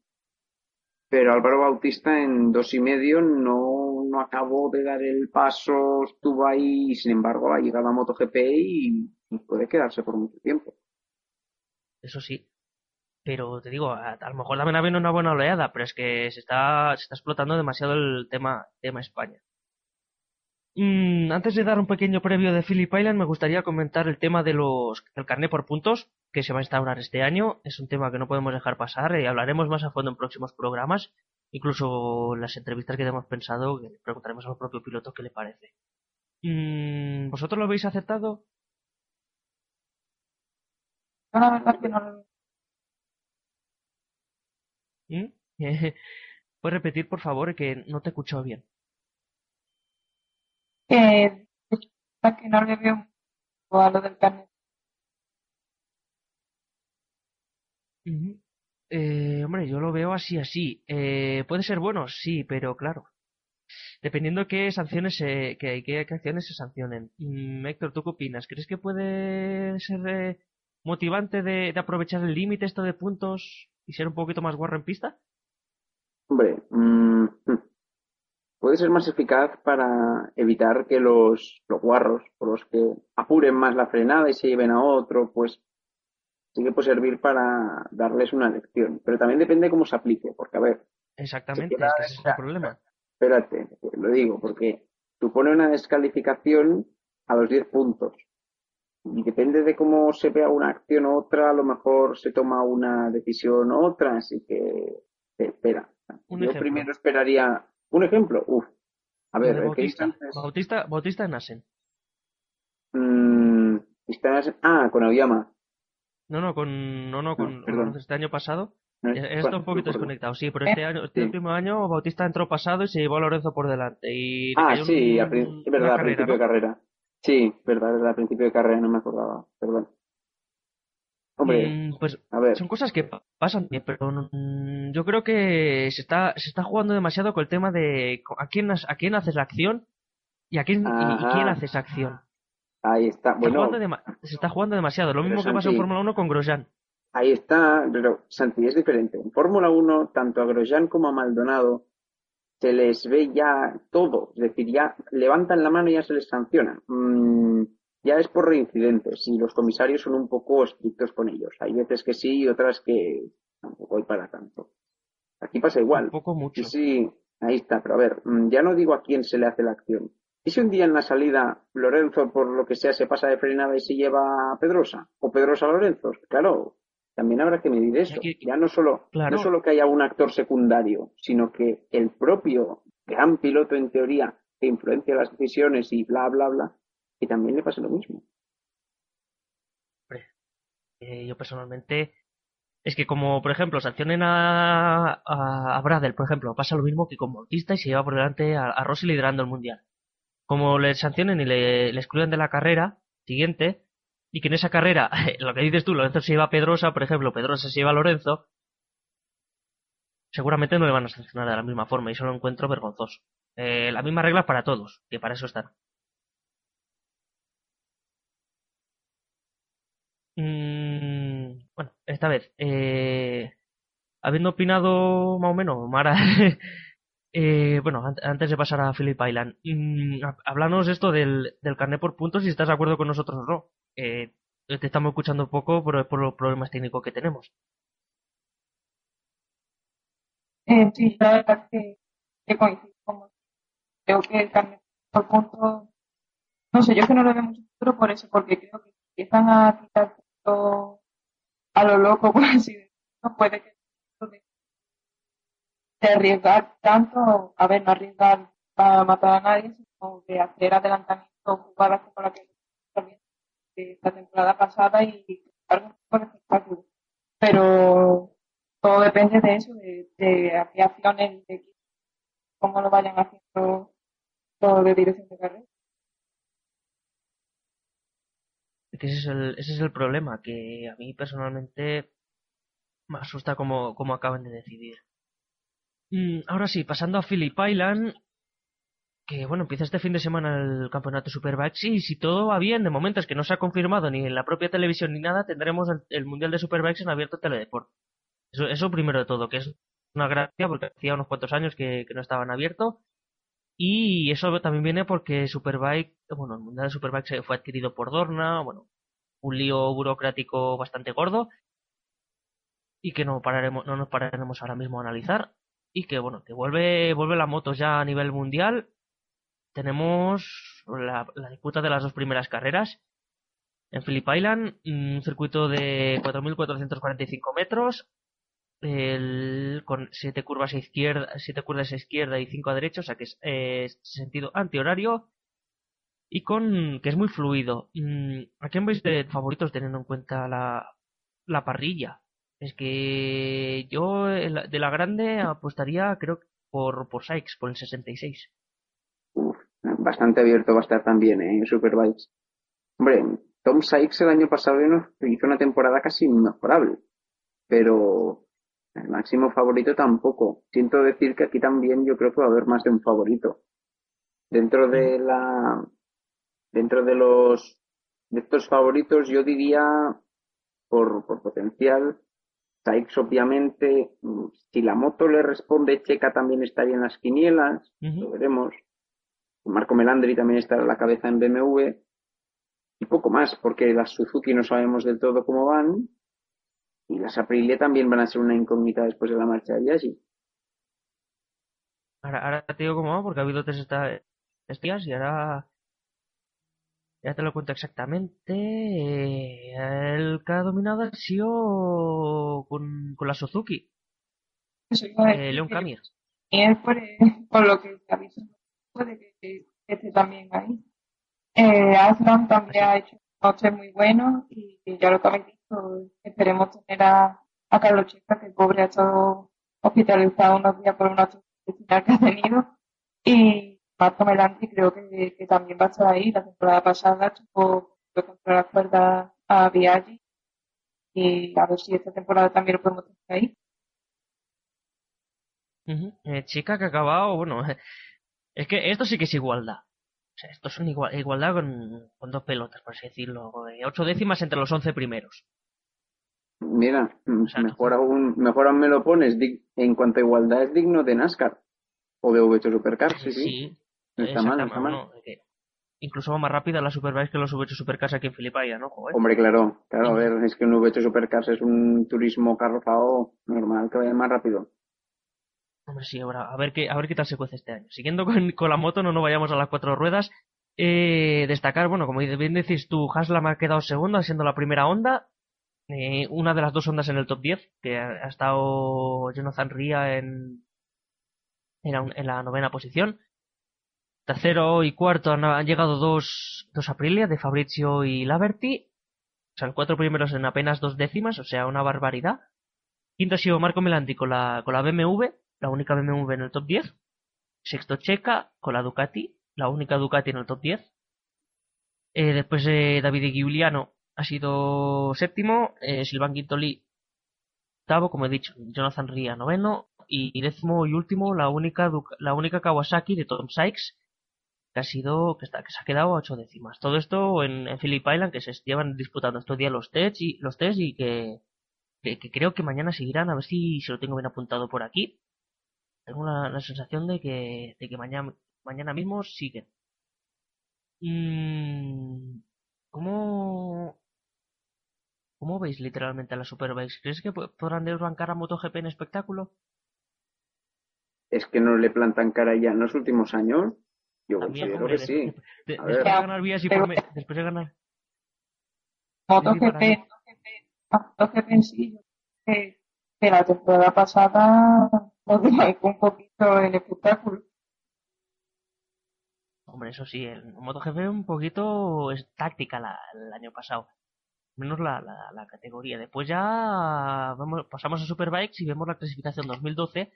Pero Álvaro Bautista en dos y medio no, no acabó de dar el paso, estuvo ahí y sin embargo ha llegado a MotoGP y, y puede quedarse por mucho tiempo. Eso sí. Pero te digo, a, a lo mejor también habido una buena oleada, pero es que se está, se está explotando demasiado el tema, tema España. Mm, antes de dar un pequeño previo de Phillip Island, me gustaría comentar el tema de los, del carné por puntos que se va a instaurar este año. Es un tema que no podemos dejar pasar y hablaremos más a fondo en próximos programas. Incluso las entrevistas que hemos pensado, que preguntaremos al propio piloto qué le parece. Mm, ¿Vosotros lo habéis aceptado? Yo la verdad que no lo. ¿Mm? <laughs> ¿Puedes repetir, por favor, que no te he escuchado bien? Que, que no le veo a lo del carnet. Eh, hombre, yo lo veo así, así. Eh, puede ser bueno, sí, pero claro. Dependiendo qué sanciones se, qué, qué acciones se sancionen. Mm, Héctor, ¿tú qué opinas? ¿Crees que puede ser eh, motivante de, de aprovechar el límite esto de puntos y ser un poquito más guarro en pista? Hombre, mm, puede ser más eficaz para evitar que los, los guarros, o los que apuren más la frenada y se lleven a otro, pues sí que puede servir para darles una lección. Pero también depende cómo se aplique, porque a ver, Exactamente, queda es que ese es el problema. espérate, lo digo, porque supone una descalificación a los 10 puntos. Y depende de cómo se vea una acción u otra, a lo mejor se toma una decisión u otra, así que eh, espera. Un Yo ejemplo. primero esperaría un ejemplo. Uf. A ver, Bautista, antes, Bautista, Bautista en Asen. mm, ah, con Aoyama. No, no, con, no, no, con este año pasado. Está un poquito desconectado, sí, pero este año, este último año Bautista entró pasado y se llevó a Lorenzo por delante. Y ah, sí, es verdad, a principio de carrera. Sí, verdad, verdad, a principio de carrera no me acordaba, perdón. Hombre, mm, pues a ver. son cosas que pasan, pero mm, yo creo que se está, se está jugando demasiado con el tema de a quién, a quién haces la acción y a quién, y, quién hace esa acción. Ahí está, bueno. se está jugando demasiado, lo mismo que pasa en Fórmula 1 con Grosjean. Ahí está, pero Santi, es diferente. En Fórmula 1, tanto a Grosjean como a Maldonado se les ve ya todo, es decir, ya levantan la mano y ya se les sanciona. Mm, ya es por reincidentes y los comisarios son un poco estrictos con ellos. Hay veces que sí y otras que tampoco hay para tanto. Aquí pasa igual. Un poco mucho. Sí, ahí está, pero a ver, mm, ya no digo a quién se le hace la acción. ¿Y si un día en la salida Lorenzo, por lo que sea, se pasa de frenada y se lleva a Pedrosa? ¿O Pedrosa a Lorenzo? Claro, también habrá que medir eso. Ya no solo, no solo que haya un actor secundario, sino que el propio gran piloto en teoría que influencia las decisiones y bla, bla, bla, y también le pasa lo mismo. Eh, yo personalmente es que como por ejemplo sancionen a, a, Bradel, por ejemplo, pasa lo mismo que con Bautista y se lleva por delante a, a Rossi liderando el mundial. Como le sancionen y le, le excluyen de la carrera siguiente, y que en esa carrera, <laughs> lo que dices tú, Lorenzo se lleva a Pedrosa, por ejemplo, Pedrosa se lleva a Lorenzo, seguramente no le van a sancionar de la misma forma y eso lo encuentro vergonzoso. Eh, las mismas reglas para todos, que para eso están. Mm, bueno, esta vez, eh, habiendo opinado más o menos, Mara, <laughs> eh, bueno, antes de pasar a Philip Island, mm, háblanos esto del, del carnet por puntos si estás de acuerdo con nosotros o no. Eh, te estamos escuchando poco por, por los problemas técnicos que tenemos. Eh, sí, la verdad que, que coincido con Creo que el por puntos, no sé, yo que no lo veo mucho futuro por eso, porque creo que empiezan a quitar a lo loco, <laughs> por así decirlo, puede que de arriesgar tanto, a ver, no arriesgar para matar a nadie, sino de hacer adelantamiento jugadas como la que la temporada pasada y algo por espectáculo. Pero todo depende de eso, de, de acciones, de cómo lo vayan haciendo todo de dirección de carrera. ese es el, ese es el problema, que a mí personalmente me asusta como, como acaban de decidir. Mm, ahora sí, pasando a Philip Island, que bueno, empieza este fin de semana el campeonato Superbikes y si todo va bien, de momento es que no se ha confirmado ni en la propia televisión ni nada, tendremos el, Mundial de Superbikes en abierto Teledeport. Eso, eso primero de todo, que es una gracia porque hacía unos cuantos años que, no estaban abiertos y eso también viene porque Superbike, bueno, el Mundial de Superbike fue adquirido por Dorna, bueno, un lío burocrático bastante gordo y que no pararemos, no nos pararemos ahora mismo a analizar y que bueno, que vuelve, vuelve la moto ya a nivel mundial tenemos la, disputa de las dos primeras carreras. En Phillip Island, un circuito de 4.445 metros, el, con siete curvas a izquierda, siete curvas a izquierda y cinco a derecha, o sea que es sentido antihorario y con que es muy fluido. Mm, ¿A quién veis de favoritos teniendo en cuenta la, la parrilla? Es que yo de la grande apostaría, creo, por, por Sykes, por el 66 bastante abierto va a estar también ¿eh? en Superbikes. Hombre, Tom Sykes el año pasado hizo una temporada casi inmejorable, pero el máximo favorito tampoco. Siento decir que aquí también yo creo que va a haber más de un favorito. Dentro de la, dentro de los, de estos favoritos yo diría, por, por potencial, Sykes obviamente, si la moto le responde, Checa también estaría en las quinielas, lo veremos. Marco Melandri también está a la cabeza en BMW y poco más, porque las Suzuki no sabemos del todo cómo van y las Aprilia también van a ser una incógnita después de la marcha de Yagi. Ahora, ahora te digo cómo va, porque ha habido tres días y ahora ya te lo cuento exactamente. El que ha dominado ha sido con, con la Suzuki. Eh, León Camia. Y es por, por lo que ha visto puede que esté también ahí. Eh, Aslan también ha hecho noche muy bueno y ya lo que habéis dicho, esperemos tener a, Carlos Checa, que el pobre ha estado hospitalizado unos días por una final que ha tenido. Y Marco Melanti creo que, también va a estar ahí. La temporada pasada tuvo contra la cuerda a Viaggi. Y a ver si esta temporada también lo podemos tener ahí. eh, chica que ha acabado, bueno, es que esto sí que es igualdad. O sea, esto es una igualdad con, con, dos pelotas, por así decirlo. Ocho décimas entre los once primeros. Mira, mejor aún, mejor aún me lo pones. En cuanto a igualdad, es digno de NASCAR o de V8 Supercar, sí, sí. sí no está mal, no está mal. No, incluso va más rápida la Superbike que los V8 Supercars aquí en Filipaya, ¿no? Joder. Hombre, claro, claro, a ver, es que un V8 Supercars es un turismo carrozado normal que vaya más rápido. Hombre, sí, ahora, a ver qué, a ver qué tal se cuece este año. Siguiendo con, con la moto, no nos vayamos a las cuatro ruedas. Eh, destacar, bueno, como bien decís tú, Haslam ha quedado segunda, siendo la primera onda. Eh, una de las dos ondas en el top 10, que ha, estado Jonathan Ria en, en, la novena posición. Tercero y cuarto han, llegado dos, dos Aprilia de Fabrizio y Laverty. O sea, los cuatro primeros en apenas dos décimas, o sea, una barbaridad. Quinto ha sido Marco Melanti con la, con la BMW, la única BMW en el top 10. Sexto Checa con la Ducati, la única Ducati en el top 10. Eh, después eh, David Giuliano ha sido séptimo, eh, Silvan Quintoli octavo, como he dicho, Jonathan Ria noveno y décimo y último la única la única Kawasaki de Tom Sykes que ha sido que, está, que se ha quedado a ocho décimas. Todo esto en, en Phillip Island que se llevan disputando estos días los test y los test y que, que, creo que mañana seguirán a ver si se lo tengo bien apuntado por aquí. Tengo la, sensación de que, de que mañana, mañana mismo siguen. Mm, ¿Cómo, ¿Cómo veis literalmente a las Superbikes? ¿Crees que podrán desbancar a MotoGP en espectáculo? Es que no le plantan cara ya en los últimos años. Yo considero que sí. después de ganar vías y después de ganar. MotoGP, MotoGP en sí, que, que la temporada pasada un poquito el espectáculo. Hombre, eso sí, el MotoGP un poquito es táctica la, el año pasado. Menos la, la, la, categoría. Después ya vamos, pasamos a Superbikes y vemos la clasificación 2012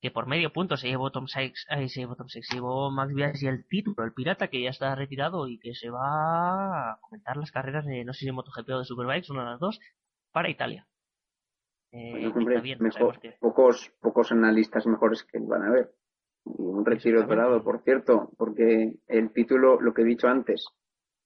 que por medio punto se llevó Tom Sykes, ahí se llevó Tom Sykes, llevó Max Vias y el título, el pirata que ya está retirado y que se va a comentar las carreras de no sé si de MotoGP o de Superbikes, una de las dos, para Italia. Eh, bien, mejor, pocos, pocos analistas mejores que van a ver un retiro esperado, por cierto, porque el título, lo que he dicho antes,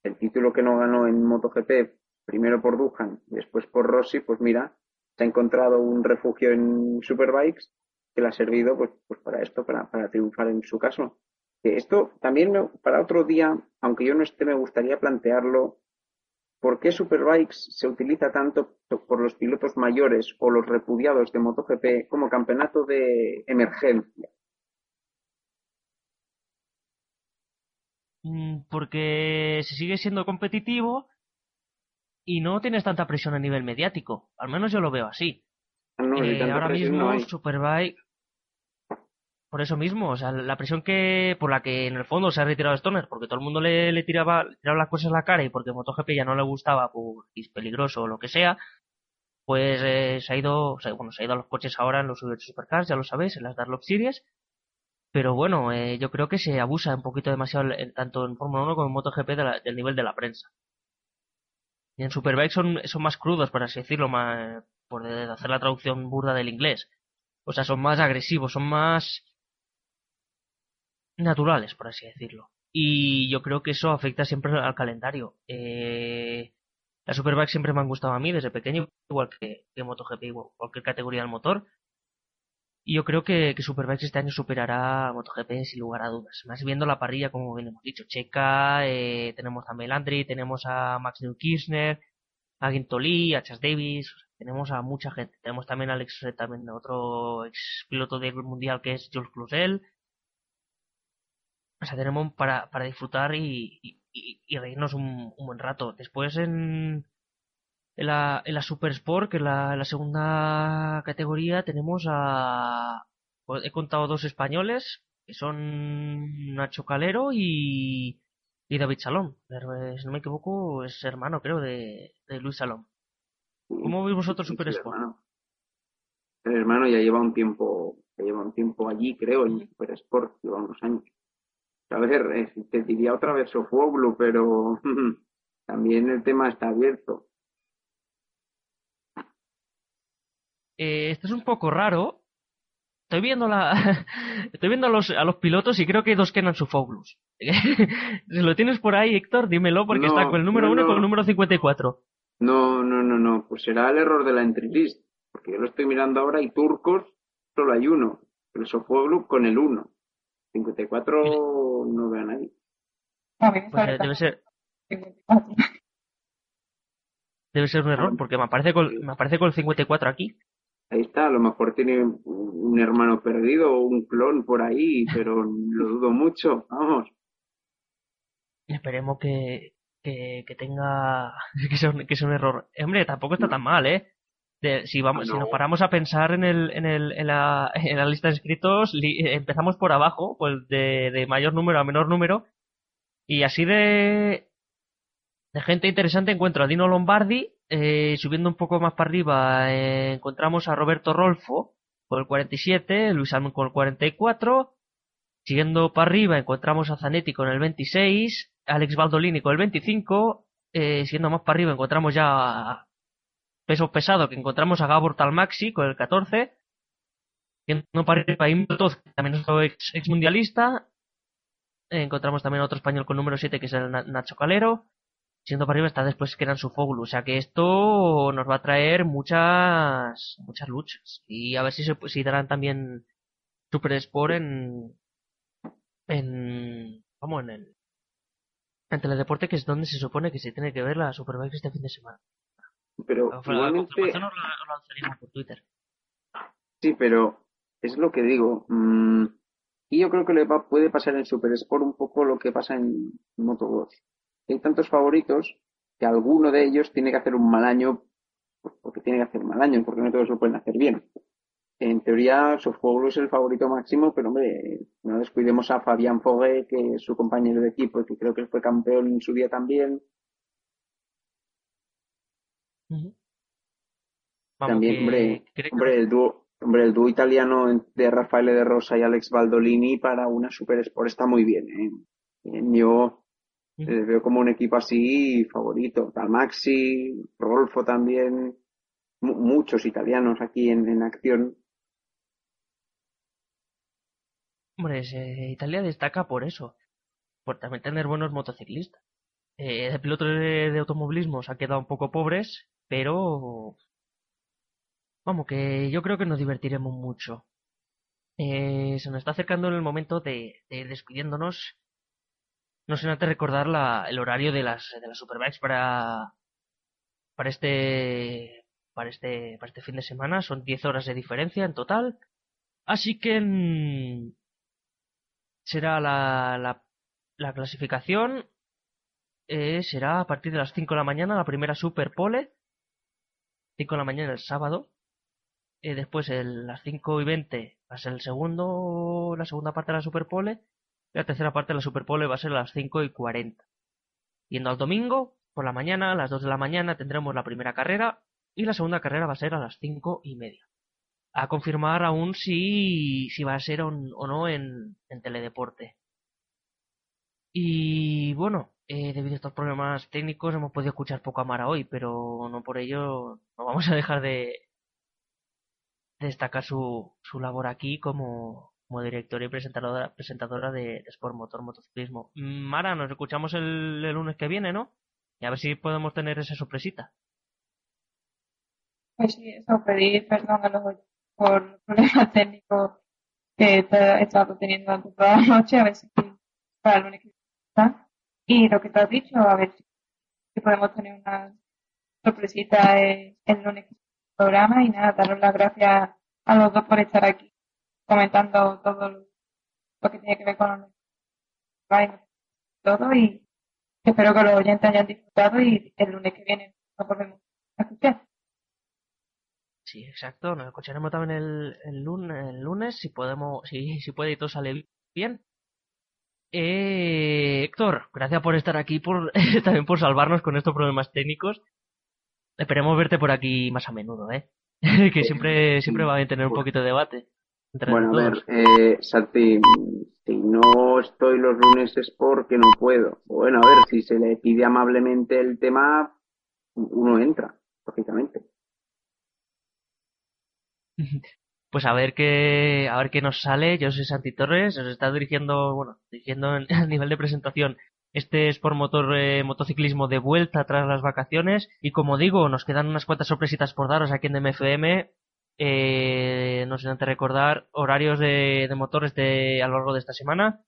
el título que no ganó en MotoGP, primero por Duhan, después por Rossi, pues mira, se ha encontrado un refugio en Superbikes que le ha servido pues, pues para esto, para, para triunfar en su caso. esto también para otro día, aunque yo no esté, me gustaría plantearlo. ¿Por qué Superbikes se utiliza tanto por los pilotos mayores o los repudiados de MotoGP como campeonato de emergencia? Mm, porque se sigue siendo competitivo y no tienes tanta presión a nivel mediático. Al menos yo lo veo así. Ah, eh, ahora mismo Superbike por eso mismo, o sea, la presión que por la que en el fondo se ha retirado Stoner, porque todo el mundo le, le tiraba, tiraba las cosas a la cara y porque MotoGP ya no le gustaba por es peligroso o lo que sea, pues eh, se ha ido, o sea, bueno, se ha ido a los coches ahora en los Supercars, ya lo sabéis, en las Darlock Series, pero bueno, eh, yo creo que se abusa un poquito demasiado tanto en Fórmula 1 como en MotoGP del nivel de la prensa. Y en Superbike son, son más crudos, por así decirlo, más, por hacer la traducción burda del inglés. O sea, son más agresivos, son más naturales, por así decirlo. Y yo creo que eso afecta siempre al calendario. Eh, las Superbike siempre me han gustado a mí desde pequeño, igual que, MotoGP, igual, cualquier categoría del motor. Y yo creo que, que Superbikes este año superará a MotoGP sin lugar a dudas. Más viendo la parrilla, como bien hemos dicho, Checa, eh, tenemos a Melandri, tenemos a Max Kirchner, a Gintoli, a Chas Davis, tenemos a mucha gente. Tenemos también a Alex, también otro ex piloto del mundial que es Jules Cluzel. O sea, tenemos para, para disfrutar y, y, reírnos un, un buen rato. Después en, en la, en la Super Sport, que es la, la segunda categoría, tenemos a. He contado dos españoles, que son Nacho Calero y, y David Salón. Eh, si no me equivoco, es hermano, creo, de, de Luis Salón. ¿Cómo veis vosotros Super Sport? El hermano ya lleva un tiempo, ya lleva un tiempo allí, creo, en Super Sport, lleva unos años. A ver, eh, te diría otra vez Sofoglu, pero <laughs> también el tema está abierto. Eh, esto es un poco raro. Estoy viendo la, <laughs> estoy viendo a los, a los pilotos y creo que dos Kenan Sofoglus. si <laughs> lo tienes por ahí, Héctor, dímelo porque está con el número 1 y con el número 54. No, no, no, no. Pues será el error de la entry list. Porque yo lo estoy mirando ahora y turcos solo hay uno. El Sofoglu con el 1. 54 no veo a nadie. Pues debe ser. <laughs> Debe ser un error, porque me aparece con, me aparece con el 54 aquí. Ahí está, a lo mejor tiene un hermano perdido o un clon por ahí, <laughs> pero lo dudo mucho, vamos. Esperemos que, que, que tenga, <laughs> que sea, un, que sea un error. Hombre, tampoco está tan mal, ¿eh? Si vamos, si nos paramos a pensar en el, en el, en la, <laughs> en la lista de inscritos, empezamos por abajo, pues de, de mayor número a menor número, y así de, de gente interesante encuentro a Dino Lombardi, eh, subiendo un poco más para arriba eh, encontramos a Roberto Rolfo con el 47, Luis Almond con el 44, siguiendo para arriba encontramos a Zanetti con el 26, Alex Baldolini con el 25, eh, siguiendo más para arriba encontramos ya peso pesado que encontramos a Gabor Talmaxi con el 14, siguiendo para arriba también nuestro ex, mundialista, encontramos también a otro español con número 7 que es el Nacho Calero, siendo para arriba está después que eran su Foglu. O sea que esto nos va a traer muchas muchas luchas. Y a ver si se si darán también Super Sport en en vamos en el en teledeporte que es donde se supone que se tiene que ver la Superbike este fin de semana. Pero igualmente... por Twitter. Sí, pero es lo que digo. Mm, y yo creo que le va, puede pasar en Super Sport un poco lo que pasa en Moto 2 hay tantos favoritos que alguno de ellos tiene que hacer un mal año porque tiene que hacer un mal año, porque no todos lo pueden hacer bien. En teoría, Sofoglu es el favorito máximo, pero hombre, no descuidemos a Fabián Foguet, que es su compañero de equipo y que creo que fue campeón en su día también. También, hombre, hombre, el dúo, hombre, el dúo italiano de Rafael de Rosa y Alex Baldolini para una Super Sport está muy bien. ¿eh? Yo les veo como un equipo así favorito. Maxi, Rolfo también, muchos italianos aquí en, en acción. Hombre, Italia destaca por eso, por también tener buenos motociclistas. Eh, de pilotos de, automovilismo se ha quedado un poco pobres, pero vamos, que yo creo que nos divertiremos mucho. Eh, se nos está acercando el momento de, ir despidiéndonos no sin antes recordar el horario de las, de las Superbikes para, para este, para este, para este fin de semana. Son 10 horas de diferencia en total. Así que mm, será la, la, la clasificación eh, será a partir de las 5 de la mañana la primera Superpole. 5 de la mañana el sábado. Eh, después a las 5 y 20 va a ser el segundo, la segunda parte de la Superpole la tercera parte de la Superpole va a ser a las 5 y 40. Yendo al domingo, por la mañana, a las 2 de la mañana, tendremos la primera carrera y la segunda carrera va a ser a las 5 y media. A confirmar aún si, si va a ser o, no en, en, teledeporte. Y bueno, eh, debido a estos problemas técnicos hemos podido escuchar poco a Mara hoy, pero no por ello no vamos a dejar de, destacar su, su labor aquí como, como directora y presentadora, presentadora de, Sport Motor Motociclismo. Mara, nos escuchamos el, lunes que viene, ¿no? Y a ver si podemos tener esa sorpresita. Pues sí, eso, pedir perdón a los por problemas <laughs> técnicos que he estado teniendo durante toda la noche, a ver si para el lunes que viene Y lo que te has dicho, a ver si, podemos tener una sorpresita el, lunes programa y nada, daros las gracias a los dos por estar aquí comentando todo lo que tiene que ver con todo y espero que los oyentes hayan disfrutado y el lunes que viene nos volvemos a escuchar. Sí, exacto. Nos escucharemos también el, el, lunes, el lunes si podemos, si, si puede y todo sale bien. Eh, Héctor, gracias por estar aquí, por <laughs> también por salvarnos con estos problemas técnicos. Esperemos verte por aquí más a menudo, ¿eh? <laughs> que siempre, siempre va a tener un poquito de debate. bueno, a ver, eh, Santi, si no estoy los lunes es porque no puedo. Bueno, a ver, si se le pide amablemente el tema, uno entra, lógicamente. <laughs> Pues a ver qué, a ver qué nos sale. Yo soy Santi Torres, os está dirigiendo, bueno, dirigiendo <laughs> a nivel de presentación este es por motor eh, motociclismo de vuelta tras las vacaciones. Y como digo, nos quedan unas cuantas sorpresitas por daros aquí en DMFM. Eh, no sé antes recordar horarios de, motores de, a lo largo de esta semana.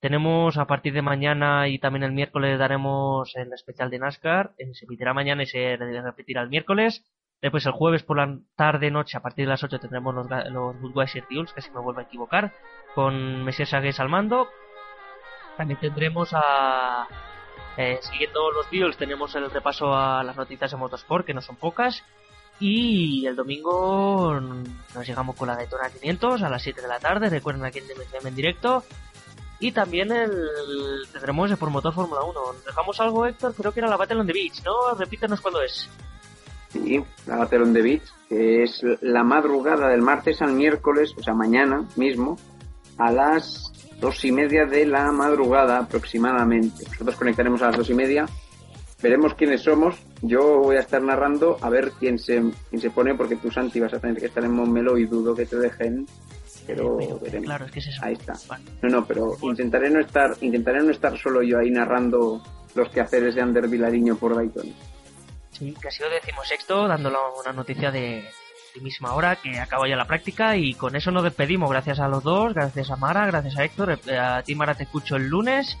Tenemos a partir de mañana y también el miércoles daremos el especial de NASCAR. Eh, se emitirá mañana y se repetirá el miércoles. Después el jueves por la tarde noche a partir de las 8 tendremos los, los Budweiser Duels, que si me vuelvo a equivocar, con Messias Agues al mando. También tendremos a... Eh, siguiendo los videos tenemos el repaso a las noticias de Motorsport, que no son pocas. Y el domingo nos llegamos con la Daytona 500 a las 7 de la tarde. Recuerden aquí en DMCM en directo. Y también el, tendremos el por Fórmula 1. Dejamos algo, Héctor, creo que era la Battle on the Beach, ¿no? Repítenos cuándo es. Sí, la Battle on the Beach, que es la madrugada del martes al miércoles, o sea, mañana mismo, a las dos y media de la madrugada aproximadamente. Nosotros conectaremos a las dos y media, veremos quiénes somos. Yo voy a estar narrando a ver quién se, quién se pone, porque tú, Santi, vas a tener que estar en Montmeló y dudo que te dejen. Pero veremos. Claro, es que es eso. Ahí está. No, no, pero intentaré no estar, intentaré no estar solo yo ahí narrando los quehaceres de Ander Vilariño por Dayton. Sí, que ha sido decimosexto, dándole una noticia de, misma hora que acabo ya la práctica y con eso nos despedimos. Gracias a los dos, gracias a Mara, gracias a Héctor. Eh, a ti Mara te escucho el lunes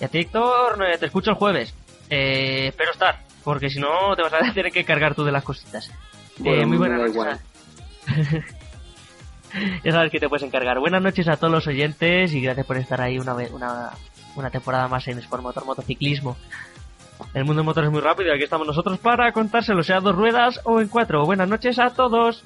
y a ti Héctor eh, te escucho el jueves. Eh, espero estar, porque si no te vas a <laughs> tener que cargar tú de las cositas. muy buenas noches. <laughs> ya sabes que te puedes encargar. Buenas noches a todos los oyentes y gracias por estar ahí una, una, una temporada más en Sport Motor Motociclismo. El mundo de motor es muy rápido y aquí estamos nosotros para contárselo, sea dos ruedas o en cuatro. Buenas noches a todos.